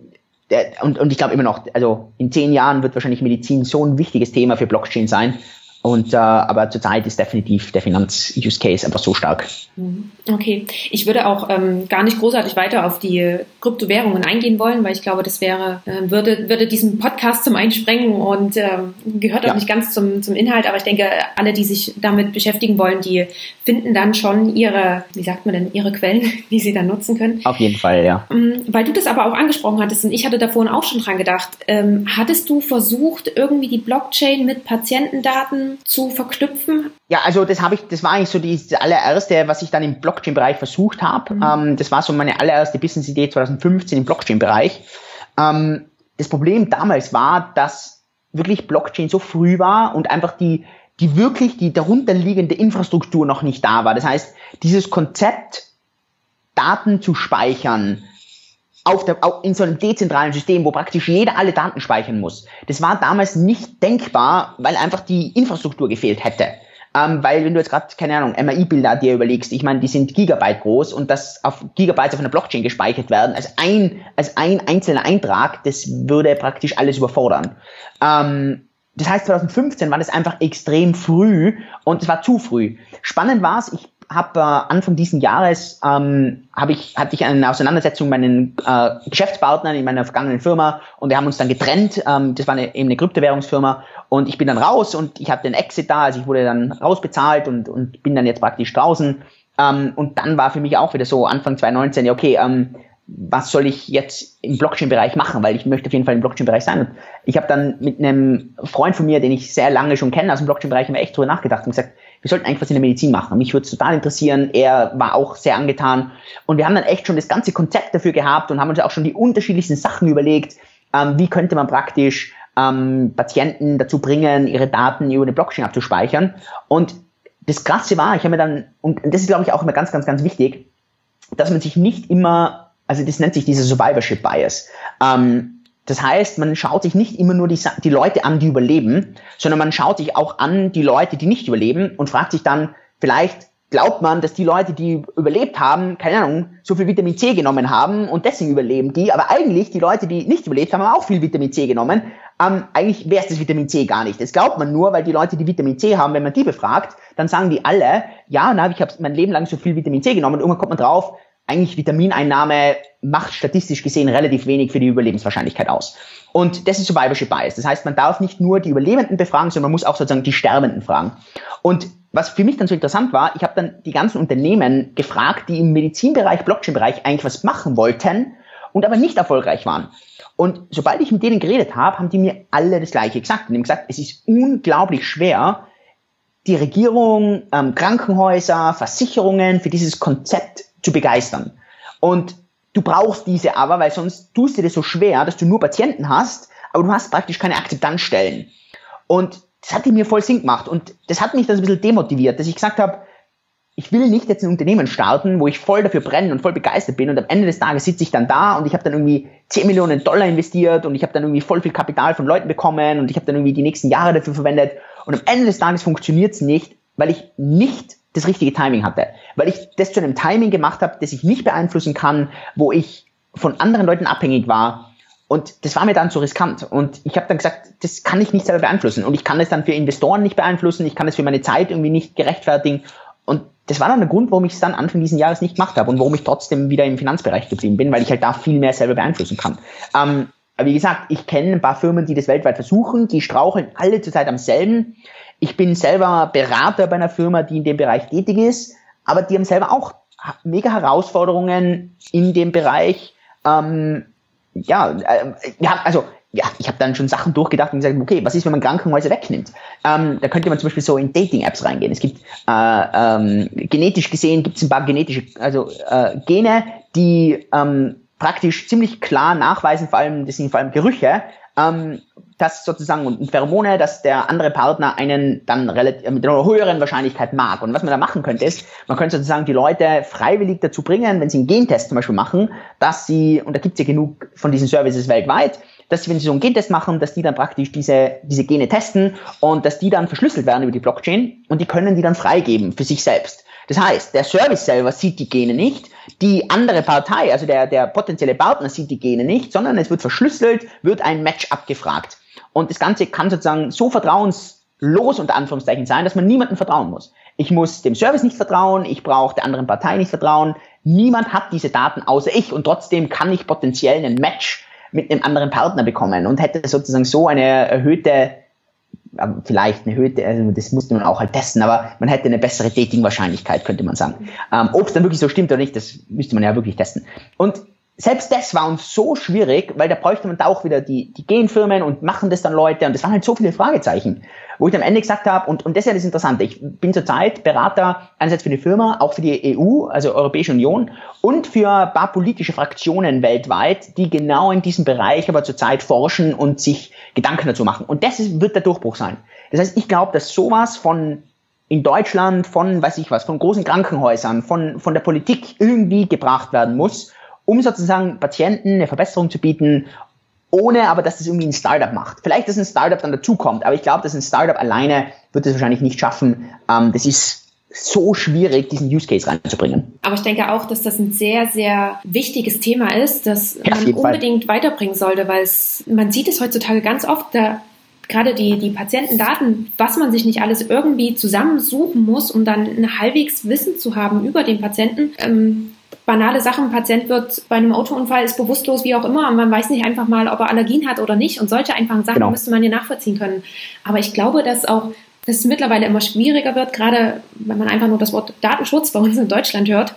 der, und, und ich glaube immer noch, also in zehn Jahren wird wahrscheinlich Medizin so ein wichtiges Thema für Blockchain sein. Und äh, aber zurzeit ist definitiv der Finanz-Use-Case einfach so stark. Mhm. Okay, ich würde auch ähm, gar nicht großartig weiter auf die Kryptowährungen eingehen wollen, weil ich glaube, das wäre äh, würde würde diesen Podcast zum Einsprengen und äh, gehört auch ja. nicht ganz zum zum Inhalt. Aber ich denke, alle, die sich damit beschäftigen wollen, die finden dann schon ihre, wie sagt man denn, ihre Quellen, die sie dann nutzen können. Auf jeden Fall, ja. Ähm, weil du das aber auch angesprochen hattest und ich hatte da vorhin auch schon dran gedacht. Ähm, hattest du versucht, irgendwie die Blockchain mit Patientendaten zu verknüpfen? Ja, also das habe ich, das war eigentlich so die, das allererste, was ich dann im Blockchain-Bereich versucht habe. Mhm. Ähm, das war so meine allererste Business-Idee 2015 im Blockchain-Bereich. Ähm, das Problem damals war, dass wirklich Blockchain so früh war und einfach die, die wirklich die darunterliegende Infrastruktur noch nicht da war. Das heißt, dieses Konzept, Daten zu speichern, auf der, auf, in so einem dezentralen System, wo praktisch jeder alle Daten speichern muss. Das war damals nicht denkbar, weil einfach die Infrastruktur gefehlt hätte. Ähm, weil wenn du jetzt gerade, keine Ahnung, MAI-Bilder dir überlegst, ich meine, die sind Gigabyte groß und das auf Gigabytes auf einer Blockchain gespeichert werden, als ein, als ein einzelner Eintrag, das würde praktisch alles überfordern. Ähm, das heißt, 2015 war das einfach extrem früh und es war zu früh. Spannend war es, ich habe äh, Anfang diesen Jahres ähm, hab ich, hatte ich eine Auseinandersetzung mit meinen äh, Geschäftspartnern in meiner vergangenen Firma und wir haben uns dann getrennt. Ähm, das war eine, eben eine Kryptowährungsfirma und ich bin dann raus und ich habe den Exit da, also ich wurde dann rausbezahlt und, und bin dann jetzt praktisch draußen. Ähm, und dann war für mich auch wieder so Anfang 2019, ja okay, ähm, was soll ich jetzt im Blockchain-Bereich machen, weil ich möchte auf jeden Fall im Blockchain-Bereich sein. Und ich habe dann mit einem Freund von mir, den ich sehr lange schon kenne aus dem Blockchain-Bereich, mir echt drüber nachgedacht und gesagt, wir sollten eigentlich was in der Medizin machen. Mich würde es total interessieren. Er war auch sehr angetan. Und wir haben dann echt schon das ganze Konzept dafür gehabt und haben uns auch schon die unterschiedlichsten Sachen überlegt. Ähm, wie könnte man praktisch ähm, Patienten dazu bringen, ihre Daten über eine Blockchain abzuspeichern. Und das Krasse war, ich habe mir dann, und das ist glaube ich auch immer ganz, ganz, ganz wichtig, dass man sich nicht immer, also das nennt sich dieser Survivorship Bias. Ähm, das heißt, man schaut sich nicht immer nur die, die Leute an, die überleben, sondern man schaut sich auch an die Leute, die nicht überleben und fragt sich dann, vielleicht glaubt man, dass die Leute, die überlebt haben, keine Ahnung, so viel Vitamin C genommen haben und deswegen überleben die, aber eigentlich die Leute, die nicht überlebt haben, haben auch viel Vitamin C genommen. Ähm, eigentlich wäre es das Vitamin C gar nicht. Das glaubt man nur, weil die Leute, die Vitamin C haben, wenn man die befragt, dann sagen die alle, ja, na, ich habe mein Leben lang so viel Vitamin C genommen und irgendwann kommt man drauf, eigentlich Vitamineinnahme macht statistisch gesehen relativ wenig für die Überlebenswahrscheinlichkeit aus. Und das ist Survivorship Bias. Das heißt, man darf nicht nur die Überlebenden befragen, sondern man muss auch sozusagen die Sterbenden fragen. Und was für mich dann so interessant war, ich habe dann die ganzen Unternehmen gefragt, die im Medizinbereich, Blockchain-Bereich eigentlich was machen wollten und aber nicht erfolgreich waren. Und sobald ich mit denen geredet habe, haben die mir alle das Gleiche gesagt. Und haben gesagt, es ist unglaublich schwer, die Regierung, ähm, Krankenhäuser, Versicherungen für dieses Konzept zu begeistern. Und du brauchst diese aber, weil sonst tust du dir das so schwer, dass du nur Patienten hast, aber du hast praktisch keine Akzeptanzstellen. Und das hat mir voll Sinn gemacht. Und das hat mich dann ein bisschen demotiviert, dass ich gesagt habe, ich will nicht jetzt ein Unternehmen starten, wo ich voll dafür brenne und voll begeistert bin und am Ende des Tages sitze ich dann da und ich habe dann irgendwie 10 Millionen Dollar investiert und ich habe dann irgendwie voll viel Kapital von Leuten bekommen und ich habe dann irgendwie die nächsten Jahre dafür verwendet und am Ende des Tages funktioniert es nicht, weil ich nicht das richtige Timing hatte. Weil ich das zu einem Timing gemacht habe, das ich nicht beeinflussen kann, wo ich von anderen Leuten abhängig war. Und das war mir dann zu riskant. Und ich habe dann gesagt, das kann ich nicht selber beeinflussen. Und ich kann es dann für Investoren nicht beeinflussen. Ich kann es für meine Zeit irgendwie nicht gerechtfertigen. Und das war dann der Grund, warum ich es dann Anfang dieses Jahres nicht gemacht habe und warum ich trotzdem wieder im Finanzbereich geblieben bin, weil ich halt da viel mehr selber beeinflussen kann. Ähm, aber wie gesagt, ich kenne ein paar Firmen, die das weltweit versuchen, die straucheln alle zurzeit am selben. Ich bin selber Berater bei einer Firma, die in dem Bereich tätig ist, aber die haben selber auch mega Herausforderungen in dem Bereich. Ähm, ja, äh, ja, also ja, ich habe dann schon Sachen durchgedacht und gesagt, okay, was ist, wenn man Krankenhäuser wegnimmt? Ähm, da könnte man zum Beispiel so in Dating-Apps reingehen. Es gibt äh, ähm, genetisch gesehen gibt es ein paar genetische, also äh, Gene, die ähm, praktisch ziemlich klar nachweisen, vor allem, das sind vor allem Gerüche, ähm, dass sozusagen und Pheromone, dass der andere Partner einen dann relativ, mit einer höheren Wahrscheinlichkeit mag. Und was man da machen könnte, ist, man könnte sozusagen die Leute freiwillig dazu bringen, wenn sie einen Gentest zum Beispiel machen, dass sie, und da gibt es ja genug von diesen Services weltweit, dass sie, wenn sie so einen Gentest machen, dass die dann praktisch diese, diese Gene testen und dass die dann verschlüsselt werden über die Blockchain und die können die dann freigeben für sich selbst. Das heißt, der Service selber sieht die Gene nicht, die andere Partei, also der, der potenzielle Partner sieht die Gene nicht, sondern es wird verschlüsselt, wird ein Match abgefragt. Und das Ganze kann sozusagen so vertrauens los unter Anführungszeichen sein, dass man niemandem vertrauen muss. Ich muss dem Service nicht vertrauen, ich brauche der anderen Partei nicht vertrauen. Niemand hat diese Daten außer ich und trotzdem kann ich potenziell einen Match mit einem anderen Partner bekommen und hätte sozusagen so eine erhöhte, vielleicht eine erhöhte, also das musste man auch halt testen, aber man hätte eine bessere Dating-Wahrscheinlichkeit, könnte man sagen. Ähm, Ob es dann wirklich so stimmt oder nicht, das müsste man ja wirklich testen. Und selbst das war uns so schwierig, weil da bräuchte man da auch wieder die, die Genfirmen und machen das dann Leute und das waren halt so viele Fragezeichen, wo ich am Ende gesagt habe, und, und das ist ja das Interessante, ich bin zurzeit Berater einerseits für die Firma, auch für die EU, also Europäische Union und für ein paar politische Fraktionen weltweit, die genau in diesem Bereich aber zurzeit forschen und sich Gedanken dazu machen. Und das ist, wird der Durchbruch sein. Das heißt, ich glaube, dass sowas von in Deutschland, von, weiß ich was, von großen Krankenhäusern, von, von der Politik irgendwie gebracht werden muss, um sozusagen Patienten eine Verbesserung zu bieten, ohne aber, dass das irgendwie ein Startup macht. Vielleicht, dass ein Startup dann dazukommt, aber ich glaube, dass ein Startup alleine wird es wahrscheinlich nicht schaffen. Ähm, das ist so schwierig, diesen Use Case reinzubringen. Aber ich denke auch, dass das ein sehr, sehr wichtiges Thema ist, das ja, man unbedingt Fall. weiterbringen sollte, weil es, man sieht es heutzutage ganz oft, da gerade die, die Patientendaten, was man sich nicht alles irgendwie zusammensuchen muss, um dann ein halbwegs Wissen zu haben über den Patienten. Ähm, banale Sachen. Ein Patient wird bei einem Autounfall, ist bewusstlos, wie auch immer, und man weiß nicht einfach mal, ob er Allergien hat oder nicht. Und solche einfachen Sachen genau. müsste man ja nachvollziehen können. Aber ich glaube, dass auch dass es mittlerweile immer schwieriger wird, gerade wenn man einfach nur das Wort Datenschutz bei uns in Deutschland hört.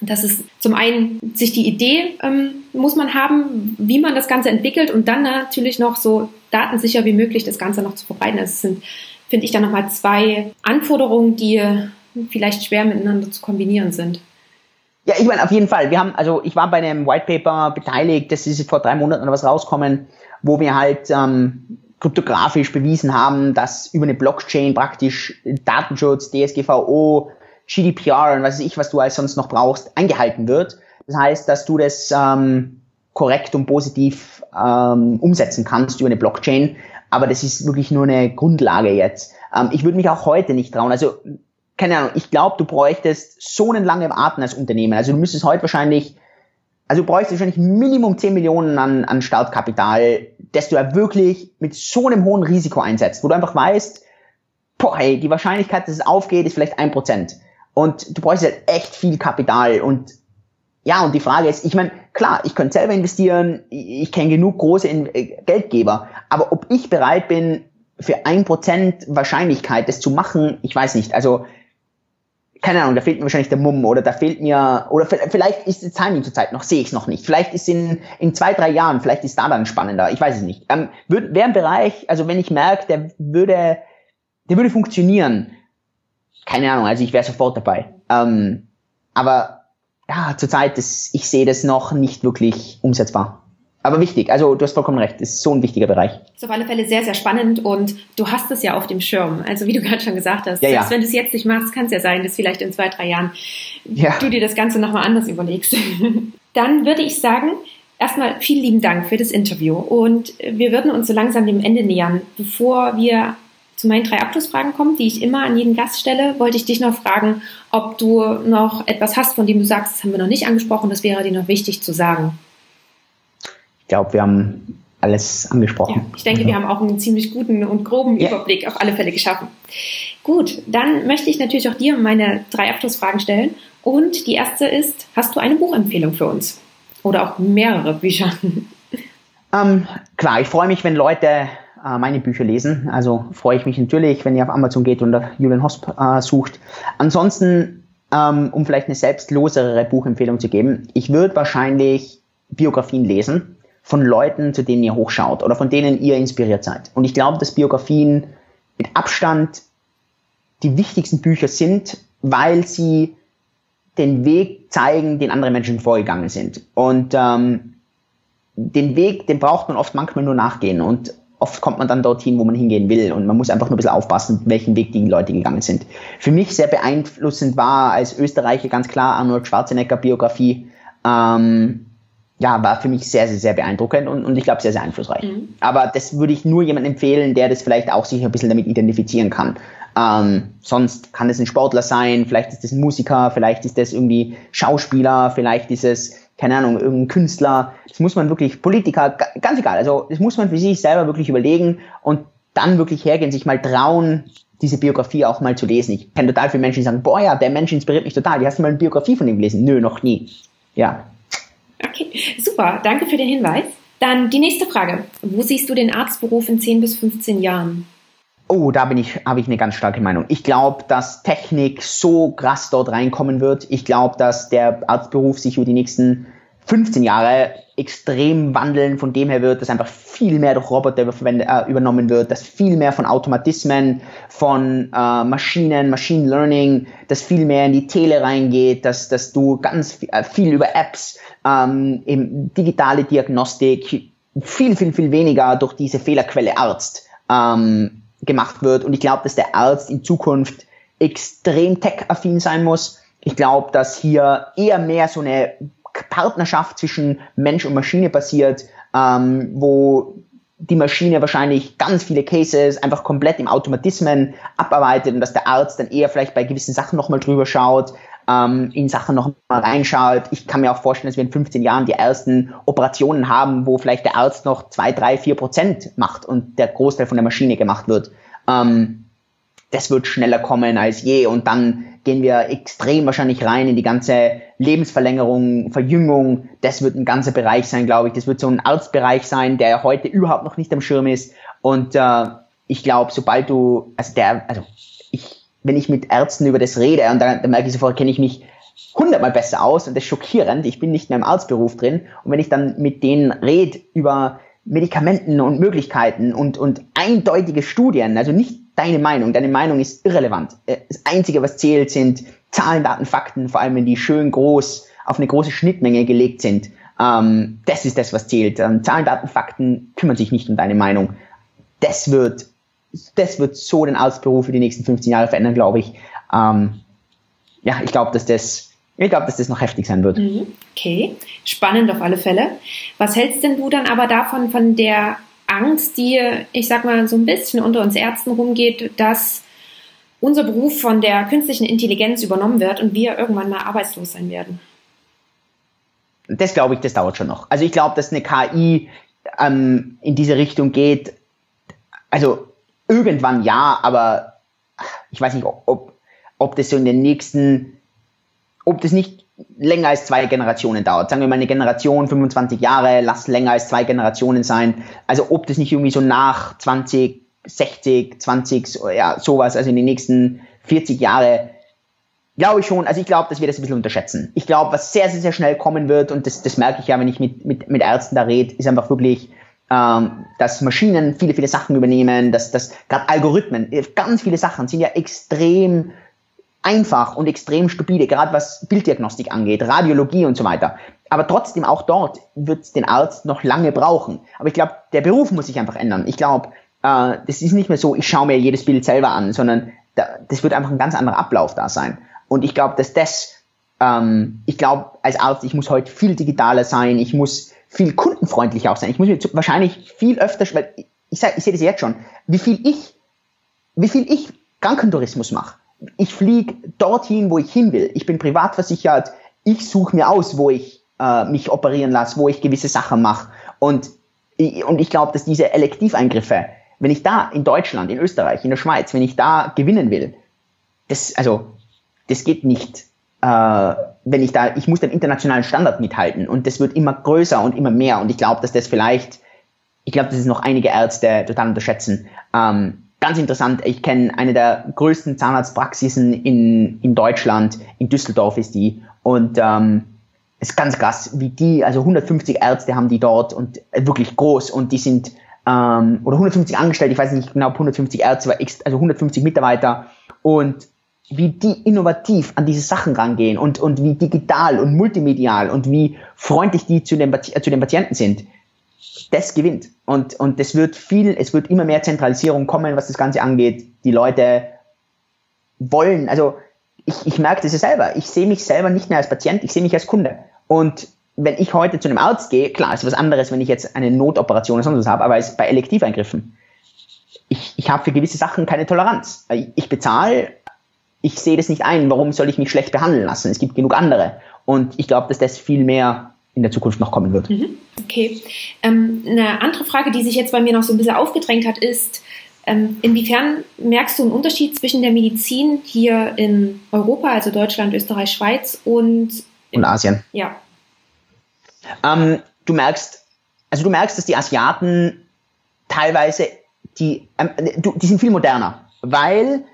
Das ist zum einen sich die Idee ähm, muss man haben, wie man das Ganze entwickelt und dann natürlich noch so datensicher wie möglich das Ganze noch zu verbreiten. Das sind, finde ich, dann nochmal zwei Anforderungen, die vielleicht schwer miteinander zu kombinieren sind. Ja, ich meine, auf jeden Fall. Wir haben, also ich war bei einem White Paper beteiligt, das ist vor drei Monaten oder was rauskommen, wo wir halt ähm, kryptografisch bewiesen haben, dass über eine Blockchain praktisch Datenschutz, DSGVO, GDPR und was weiß ich, was du als sonst noch brauchst, eingehalten wird. Das heißt, dass du das ähm, korrekt und positiv ähm, umsetzen kannst über eine Blockchain. Aber das ist wirklich nur eine Grundlage jetzt. Ähm, ich würde mich auch heute nicht trauen. Also keine Ahnung, ich glaube, du bräuchtest so einen langen Atem als Unternehmen. Also du müsstest heute wahrscheinlich, also du bräuchtest wahrscheinlich Minimum 10 Millionen an, an Startkapital, dass du ja wirklich mit so einem hohen Risiko einsetzt, wo du einfach weißt, boah, hey, die Wahrscheinlichkeit, dass es aufgeht, ist vielleicht ein Prozent. Und du bräuchst halt echt viel Kapital und ja, und die Frage ist, ich meine, klar, ich könnte selber investieren, ich kenne genug große Geldgeber, aber ob ich bereit bin, für ein Prozent Wahrscheinlichkeit das zu machen, ich weiß nicht. Also keine Ahnung, da fehlt mir wahrscheinlich der Mumm oder da fehlt mir, oder vielleicht ist das Timing zurzeit noch, sehe ich es noch nicht. Vielleicht ist in, in zwei, drei Jahren, vielleicht ist da dann spannender, ich weiß es nicht. Ähm, Wäre ein Bereich, also wenn ich merke, der würde, der würde funktionieren, keine Ahnung, also ich wäre sofort dabei. Ähm, aber ja, zurzeit, ist, ich sehe das noch nicht wirklich umsetzbar. Aber wichtig, also du hast vollkommen recht, ist so ein wichtiger Bereich. Ist auf alle Fälle sehr, sehr spannend und du hast es ja auf dem Schirm. Also wie du gerade schon gesagt hast, ja, selbst ja. wenn du es jetzt nicht machst, kann es ja sein, dass vielleicht in zwei, drei Jahren ja. du dir das Ganze nochmal anders überlegst. Dann würde ich sagen, erstmal vielen lieben Dank für das Interview und wir würden uns so langsam dem Ende nähern. Bevor wir zu meinen drei Abschlussfragen kommen, die ich immer an jeden Gast stelle, wollte ich dich noch fragen, ob du noch etwas hast, von dem du sagst, das haben wir noch nicht angesprochen, das wäre dir noch wichtig zu sagen glaube, wir haben alles angesprochen. Ja, ich denke, wir haben auch einen ziemlich guten und groben ja. Überblick auf alle Fälle geschaffen. Gut, dann möchte ich natürlich auch dir meine drei Abschlussfragen stellen. Und die erste ist, hast du eine Buchempfehlung für uns? Oder auch mehrere Bücher? Ähm, klar, ich freue mich, wenn Leute äh, meine Bücher lesen. Also freue ich mich natürlich, wenn ihr auf Amazon geht und Julian Hosp äh, sucht. Ansonsten, ähm, um vielleicht eine selbstlosere Buchempfehlung zu geben, ich würde wahrscheinlich Biografien lesen von Leuten, zu denen ihr hochschaut oder von denen ihr inspiriert seid. Und ich glaube, dass Biografien mit Abstand die wichtigsten Bücher sind, weil sie den Weg zeigen, den andere Menschen vorgegangen sind. Und ähm, den Weg, den braucht man oft manchmal nur nachgehen. Und oft kommt man dann dorthin, wo man hingehen will. Und man muss einfach nur ein bisschen aufpassen, welchen Weg die Leute gegangen sind. Für mich sehr beeinflussend war als Österreicher ganz klar Arnold Schwarzenegger Biografie. Ähm, ja, war für mich sehr, sehr, sehr beeindruckend und, und ich glaube sehr, sehr einflussreich. Mhm. Aber das würde ich nur jemandem empfehlen, der das vielleicht auch sich ein bisschen damit identifizieren kann. Ähm, sonst kann es ein Sportler sein, vielleicht ist es ein Musiker, vielleicht ist das irgendwie Schauspieler, vielleicht ist es, keine Ahnung, irgendein Künstler. Das muss man wirklich, Politiker, ganz egal. Also das muss man für sich selber wirklich überlegen und dann wirklich hergehen, sich mal trauen, diese Biografie auch mal zu lesen. Ich kenne total viele Menschen, die sagen, boah ja, der Mensch inspiriert mich total. Die hast du mal eine Biografie von ihm gelesen? Nö, noch nie. Ja. Okay, super. Danke für den Hinweis. Dann die nächste Frage. Wo siehst du den Arztberuf in 10 bis 15 Jahren? Oh, da ich, habe ich eine ganz starke Meinung. Ich glaube, dass Technik so krass dort reinkommen wird. Ich glaube, dass der Arztberuf sich über die nächsten 15 Jahre extrem wandeln. Von dem her wird, dass einfach viel mehr durch Roboter äh, übernommen wird, dass viel mehr von Automatismen, von äh, Maschinen, Machine Learning, dass viel mehr in die Tele reingeht, dass, dass du ganz äh, viel über Apps, ähm, eben digitale Diagnostik, viel, viel, viel weniger durch diese Fehlerquelle Arzt ähm, gemacht wird. Und ich glaube, dass der Arzt in Zukunft extrem tech-affin sein muss. Ich glaube, dass hier eher mehr so eine Partnerschaft zwischen Mensch und Maschine passiert, ähm, wo die Maschine wahrscheinlich ganz viele Cases einfach komplett im Automatismen abarbeitet und dass der Arzt dann eher vielleicht bei gewissen Sachen nochmal drüber schaut, ähm, in Sachen nochmal reinschaut. Ich kann mir auch vorstellen, dass wir in 15 Jahren die ersten Operationen haben, wo vielleicht der Arzt noch zwei, drei, vier Prozent macht und der Großteil von der Maschine gemacht wird. Ähm, das wird schneller kommen als je und dann gehen wir extrem wahrscheinlich rein in die ganze Lebensverlängerung, Verjüngung. Das wird ein ganzer Bereich sein, glaube ich. Das wird so ein Arztbereich sein, der heute überhaupt noch nicht am Schirm ist. Und äh, ich glaube, sobald du, also der, also ich, wenn ich mit Ärzten über das rede und dann, dann merke ich sofort, kenne ich mich hundertmal besser aus und das ist schockierend. Ich bin nicht mehr im Arztberuf drin. Und wenn ich dann mit denen rede über Medikamenten und Möglichkeiten und, und eindeutige Studien, also nicht deine Meinung. Deine Meinung ist irrelevant. Äh, das Einzige, was zählt, sind Zahlen, Daten, Fakten, vor allem wenn die schön groß auf eine große Schnittmenge gelegt sind. Ähm, das ist das, was zählt. Ähm, Zahlen, Daten, Fakten kümmern sich nicht um deine Meinung. Das wird, das wird so den Arztberuf für die nächsten 15 Jahre verändern, glaube ich. Ähm, ja, ich glaube, dass das, ich glaube, dass das noch heftig sein wird. Mhm. Okay, spannend auf alle Fälle. Was hältst denn du dann aber davon, von der Angst, die, ich sag mal, so ein bisschen unter uns Ärzten rumgeht, dass unser Beruf von der künstlichen Intelligenz übernommen wird und wir irgendwann mal arbeitslos sein werden? Das glaube ich, das dauert schon noch. Also ich glaube, dass eine KI ähm, in diese Richtung geht. Also irgendwann ja, aber ich weiß nicht, ob, ob das so in den nächsten, ob das nicht länger als zwei Generationen dauert. Sagen wir mal eine Generation, 25 Jahre, lass länger als zwei Generationen sein. Also ob das nicht irgendwie so nach 20, 60, 20, ja, sowas, also in den nächsten 40 Jahre, glaube ich schon. Also ich glaube, dass wir das ein bisschen unterschätzen. Ich glaube, was sehr, sehr, sehr schnell kommen wird, und das, das merke ich ja, wenn ich mit, mit, mit Ärzten da rede, ist einfach wirklich, ähm, dass Maschinen viele, viele Sachen übernehmen, dass, dass gerade Algorithmen, ganz viele Sachen sind ja extrem einfach und extrem stupide, gerade was Bilddiagnostik angeht, Radiologie und so weiter. Aber trotzdem, auch dort wird es den Arzt noch lange brauchen. Aber ich glaube, der Beruf muss sich einfach ändern. Ich glaube, äh, das ist nicht mehr so, ich schaue mir jedes Bild selber an, sondern da, das wird einfach ein ganz anderer Ablauf da sein. Und ich glaube, dass das, ähm, ich glaube, als Arzt, ich muss heute viel digitaler sein, ich muss viel kundenfreundlicher auch sein. Ich muss mir wahrscheinlich viel öfter, weil ich, ich, ich sehe das jetzt schon, wie viel ich, wie viel ich Krankentourismus mache ich fliege dorthin, wo ich hin will. Ich bin privat versichert. Ich suche mir aus, wo ich äh, mich operieren lasse, wo ich gewisse Sachen mache. Und, und ich glaube, dass diese Elektiveingriffe, wenn ich da in Deutschland, in Österreich, in der Schweiz, wenn ich da gewinnen will, das, also, das geht nicht. Äh, wenn ich da, ich muss den internationalen Standard mithalten und das wird immer größer und immer mehr und ich glaube, dass das vielleicht, ich glaube, dass es noch einige Ärzte total unterschätzen. Ähm, ganz interessant, ich kenne eine der größten Zahnarztpraxisen in, in Deutschland, in Düsseldorf ist die. Und ähm, ist ganz krass, wie die, also 150 Ärzte haben die dort und wirklich groß und die sind, ähm, oder 150 Angestellte, ich weiß nicht genau, 150 Ärzte, also 150 Mitarbeiter und wie die innovativ an diese Sachen rangehen und, und wie digital und multimedial und wie freundlich die zu den, zu den Patienten sind das gewinnt. Und, und das wird viel, es wird immer mehr Zentralisierung kommen, was das Ganze angeht. Die Leute wollen, also ich, ich merke das ja selber. Ich sehe mich selber nicht mehr als Patient, ich sehe mich als Kunde. Und wenn ich heute zu einem Arzt gehe, klar, ist was anderes, wenn ich jetzt eine Notoperation oder sonst was habe, aber es bei Elektiveingriffen. Ich, ich habe für gewisse Sachen keine Toleranz. Ich bezahle, ich sehe das nicht ein. Warum soll ich mich schlecht behandeln lassen? Es gibt genug andere. Und ich glaube, dass das viel mehr in der Zukunft noch kommen wird. Mhm. Okay. Ähm, eine andere Frage, die sich jetzt bei mir noch so ein bisschen aufgedrängt hat, ist, Ähm, inwiefern merkst du einen Unterschied zwischen der Medizin hier in Europa, also Deutschland, Österreich, Schweiz und und Asien? Ja. Ähm, du merkst, also du merkst, dass die Asiaten teilweise die, ähm, die sind viel moderner, weil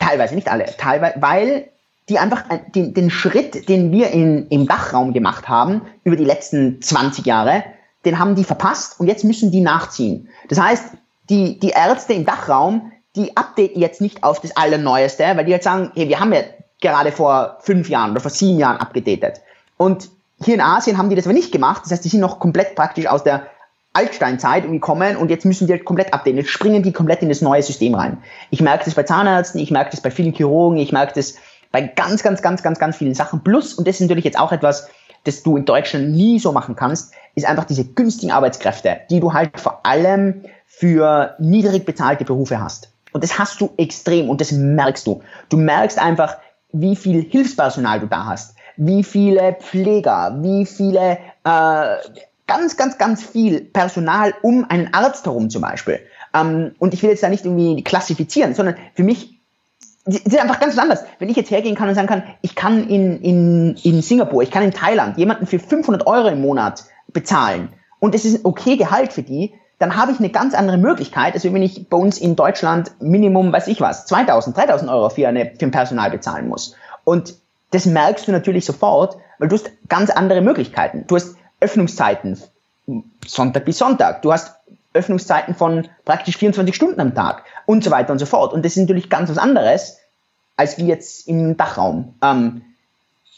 teilweise nicht alle, teilweise, weil die einfach den, den Schritt, den wir in, im Dachraum gemacht haben über die letzten 20 Jahre, den haben die verpasst und jetzt müssen die nachziehen. Das heißt, die, die Ärzte im Dachraum, die updaten jetzt nicht auf das Allerneueste, weil die halt sagen, hey, wir haben ja gerade vor fünf Jahren oder vor sieben Jahren abgedatet. Und hier in Asien haben die das aber nicht gemacht. Das heißt, die sind noch komplett praktisch aus der Altsteinzeit gekommen und jetzt müssen die halt komplett updaten. Jetzt springen die komplett in das neue System rein. Ich merke das bei Zahnärzten, ich merke das bei vielen Chirurgen, ich merke das bei ganz, ganz, ganz, ganz, ganz vielen Sachen. Plus, und das ist natürlich jetzt auch etwas, das du in Deutschland nie so machen kannst, ist einfach diese günstigen Arbeitskräfte, die du halt vor allem für niedrig bezahlte Berufe hast. Und das hast du extrem und das merkst du. Du merkst einfach, wie viel Hilfspersonal du da hast, wie viele Pfleger, wie viele, äh, ganz, ganz, ganz viel Personal um einen Arzt herum zum Beispiel. Ähm, und ich will jetzt da nicht irgendwie klassifizieren, sondern für mich sind einfach ganz anders. Wenn ich jetzt hergehen kann und sagen kann, ich kann in, in, in Singapur, ich kann in Thailand jemanden für 500 Euro im Monat bezahlen und es ist ein okay Gehalt für die, dann habe ich eine ganz andere Möglichkeit, als wenn ich bei uns in Deutschland Minimum, weiß ich was, 2000, 3000 Euro für, eine, für ein Personal bezahlen muss. Und das merkst du natürlich sofort, weil du hast ganz andere Möglichkeiten. Du hast Öffnungszeiten Sonntag bis Sonntag. Du hast Öffnungszeiten von praktisch 24 Stunden am Tag und so weiter und so fort. Und das ist natürlich ganz was anderes, als wie jetzt im Dachraum. Ähm,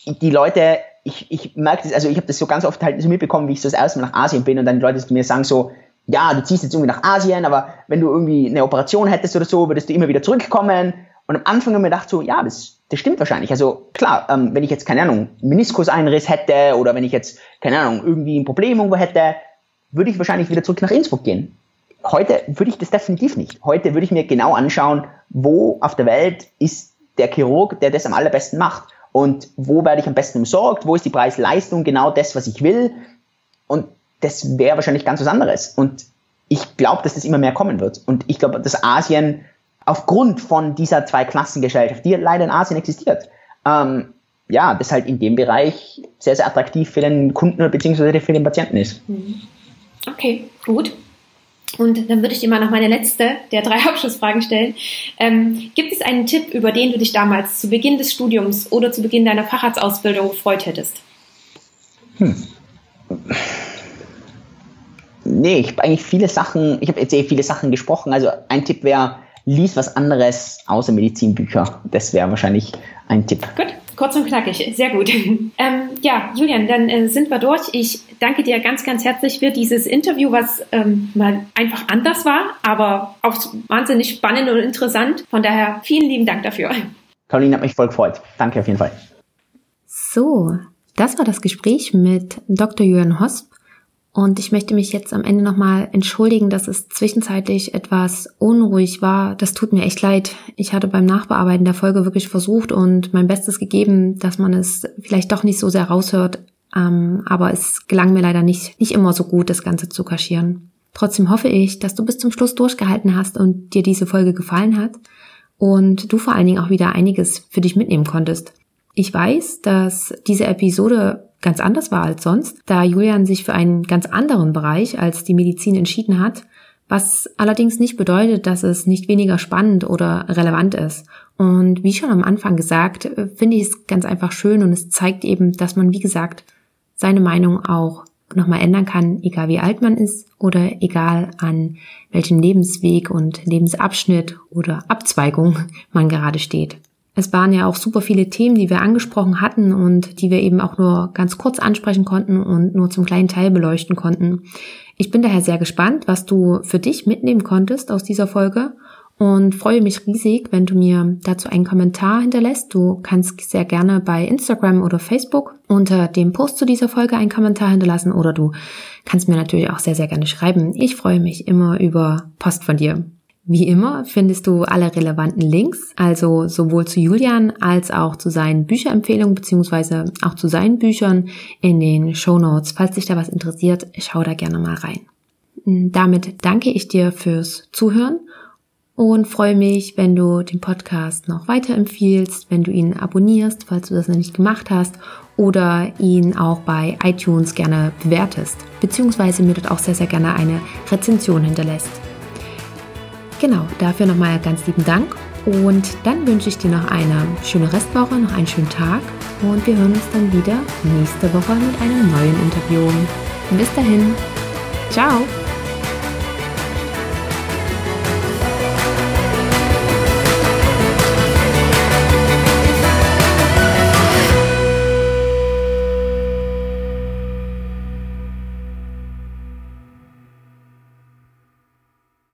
die Leute, ich, ich merke das, also ich habe das so ganz oft halt so mitbekommen, wie ich so das erste Mal nach Asien bin und dann die Leute mir sagen so, ja, du ziehst jetzt irgendwie nach Asien, aber wenn du irgendwie eine Operation hättest oder so, würdest du immer wieder zurückkommen. Und am Anfang haben wir gedacht so, ja, das, das stimmt wahrscheinlich. Also klar, ähm, wenn ich jetzt, keine Ahnung, Meniskuseinriss hätte oder wenn ich jetzt, keine Ahnung, irgendwie ein Problem irgendwo hätte, würde ich wahrscheinlich wieder zurück nach Innsbruck gehen. Heute würde ich das definitiv nicht. Heute würde ich mir genau anschauen, wo auf der Welt ist der Chirurg, der das am allerbesten macht. Und wo werde ich am besten umsorgt? Wo ist die Preis-Leistung genau das, was ich will? Und das wäre wahrscheinlich ganz was anderes. Und ich glaube, dass das immer mehr kommen wird. Und ich glaube, dass Asien aufgrund von dieser Zwei-Klassengesellschaft, die leider in Asien existiert, ähm, ja, das halt in dem Bereich sehr, sehr attraktiv für den Kunden bzw. für den Patienten ist. Mhm. Okay, gut. Und dann würde ich dir mal noch meine letzte der drei Abschlussfragen stellen. Ähm, gibt es einen Tipp, über den du dich damals zu Beginn des Studiums oder zu Beginn deiner Facharztausbildung gefreut hättest? Hm. Nee, ich habe eigentlich viele Sachen, ich habe jetzt eh viele Sachen gesprochen. Also ein Tipp wäre, lies was anderes außer Medizinbücher. Das wäre wahrscheinlich ein Tipp. Gut, kurz und knackig, sehr gut. Ähm, ja, Julian, dann äh, sind wir durch. Ich danke dir ganz, ganz herzlich für dieses Interview, was ähm, mal einfach anders war, aber auch wahnsinnig spannend und interessant. Von daher vielen lieben Dank dafür. Caroline hat mich voll gefreut. Danke auf jeden Fall. So, das war das Gespräch mit Dr. Julian Hosp. Und ich möchte mich jetzt am Ende nochmal entschuldigen, dass es zwischenzeitlich etwas unruhig war. Das tut mir echt leid. Ich hatte beim Nachbearbeiten der Folge wirklich versucht und mein Bestes gegeben, dass man es vielleicht doch nicht so sehr raushört. Ähm, aber es gelang mir leider nicht, nicht immer so gut, das Ganze zu kaschieren. Trotzdem hoffe ich, dass du bis zum Schluss durchgehalten hast und dir diese Folge gefallen hat und du vor allen Dingen auch wieder einiges für dich mitnehmen konntest. Ich weiß, dass diese Episode ganz anders war als sonst, da Julian sich für einen ganz anderen Bereich als die Medizin entschieden hat, was allerdings nicht bedeutet, dass es nicht weniger spannend oder relevant ist. Und wie schon am Anfang gesagt, finde ich es ganz einfach schön und es zeigt eben, dass man, wie gesagt, seine Meinung auch nochmal ändern kann, egal wie alt man ist oder egal an welchem Lebensweg und Lebensabschnitt oder Abzweigung man gerade steht. Es waren ja auch super viele Themen, die wir angesprochen hatten und die wir eben auch nur ganz kurz ansprechen konnten und nur zum kleinen Teil beleuchten konnten. Ich bin daher sehr gespannt, was du für dich mitnehmen konntest aus dieser Folge und freue mich riesig, wenn du mir dazu einen Kommentar hinterlässt. Du kannst sehr gerne bei Instagram oder Facebook unter dem Post zu dieser Folge einen Kommentar hinterlassen oder du kannst mir natürlich auch sehr, sehr gerne schreiben. Ich freue mich immer über Post von dir. Wie immer findest du alle relevanten Links, also sowohl zu Julian als auch zu seinen Bücherempfehlungen beziehungsweise auch zu seinen Büchern in den Show Notes. Falls dich da was interessiert, schau da gerne mal rein. Damit danke ich dir fürs Zuhören und freue mich, wenn du den Podcast noch weiterempfiehlst, wenn du ihn abonnierst, falls du das noch nicht gemacht hast, oder ihn auch bei iTunes gerne bewertest, beziehungsweise mir dort auch sehr, sehr gerne eine Rezension hinterlässt. Genau, dafür nochmal ganz lieben Dank und dann wünsche ich dir noch eine schöne Restwoche, noch einen schönen Tag und wir hören uns dann wieder nächste Woche mit einem neuen Interview. Bis dahin, ciao!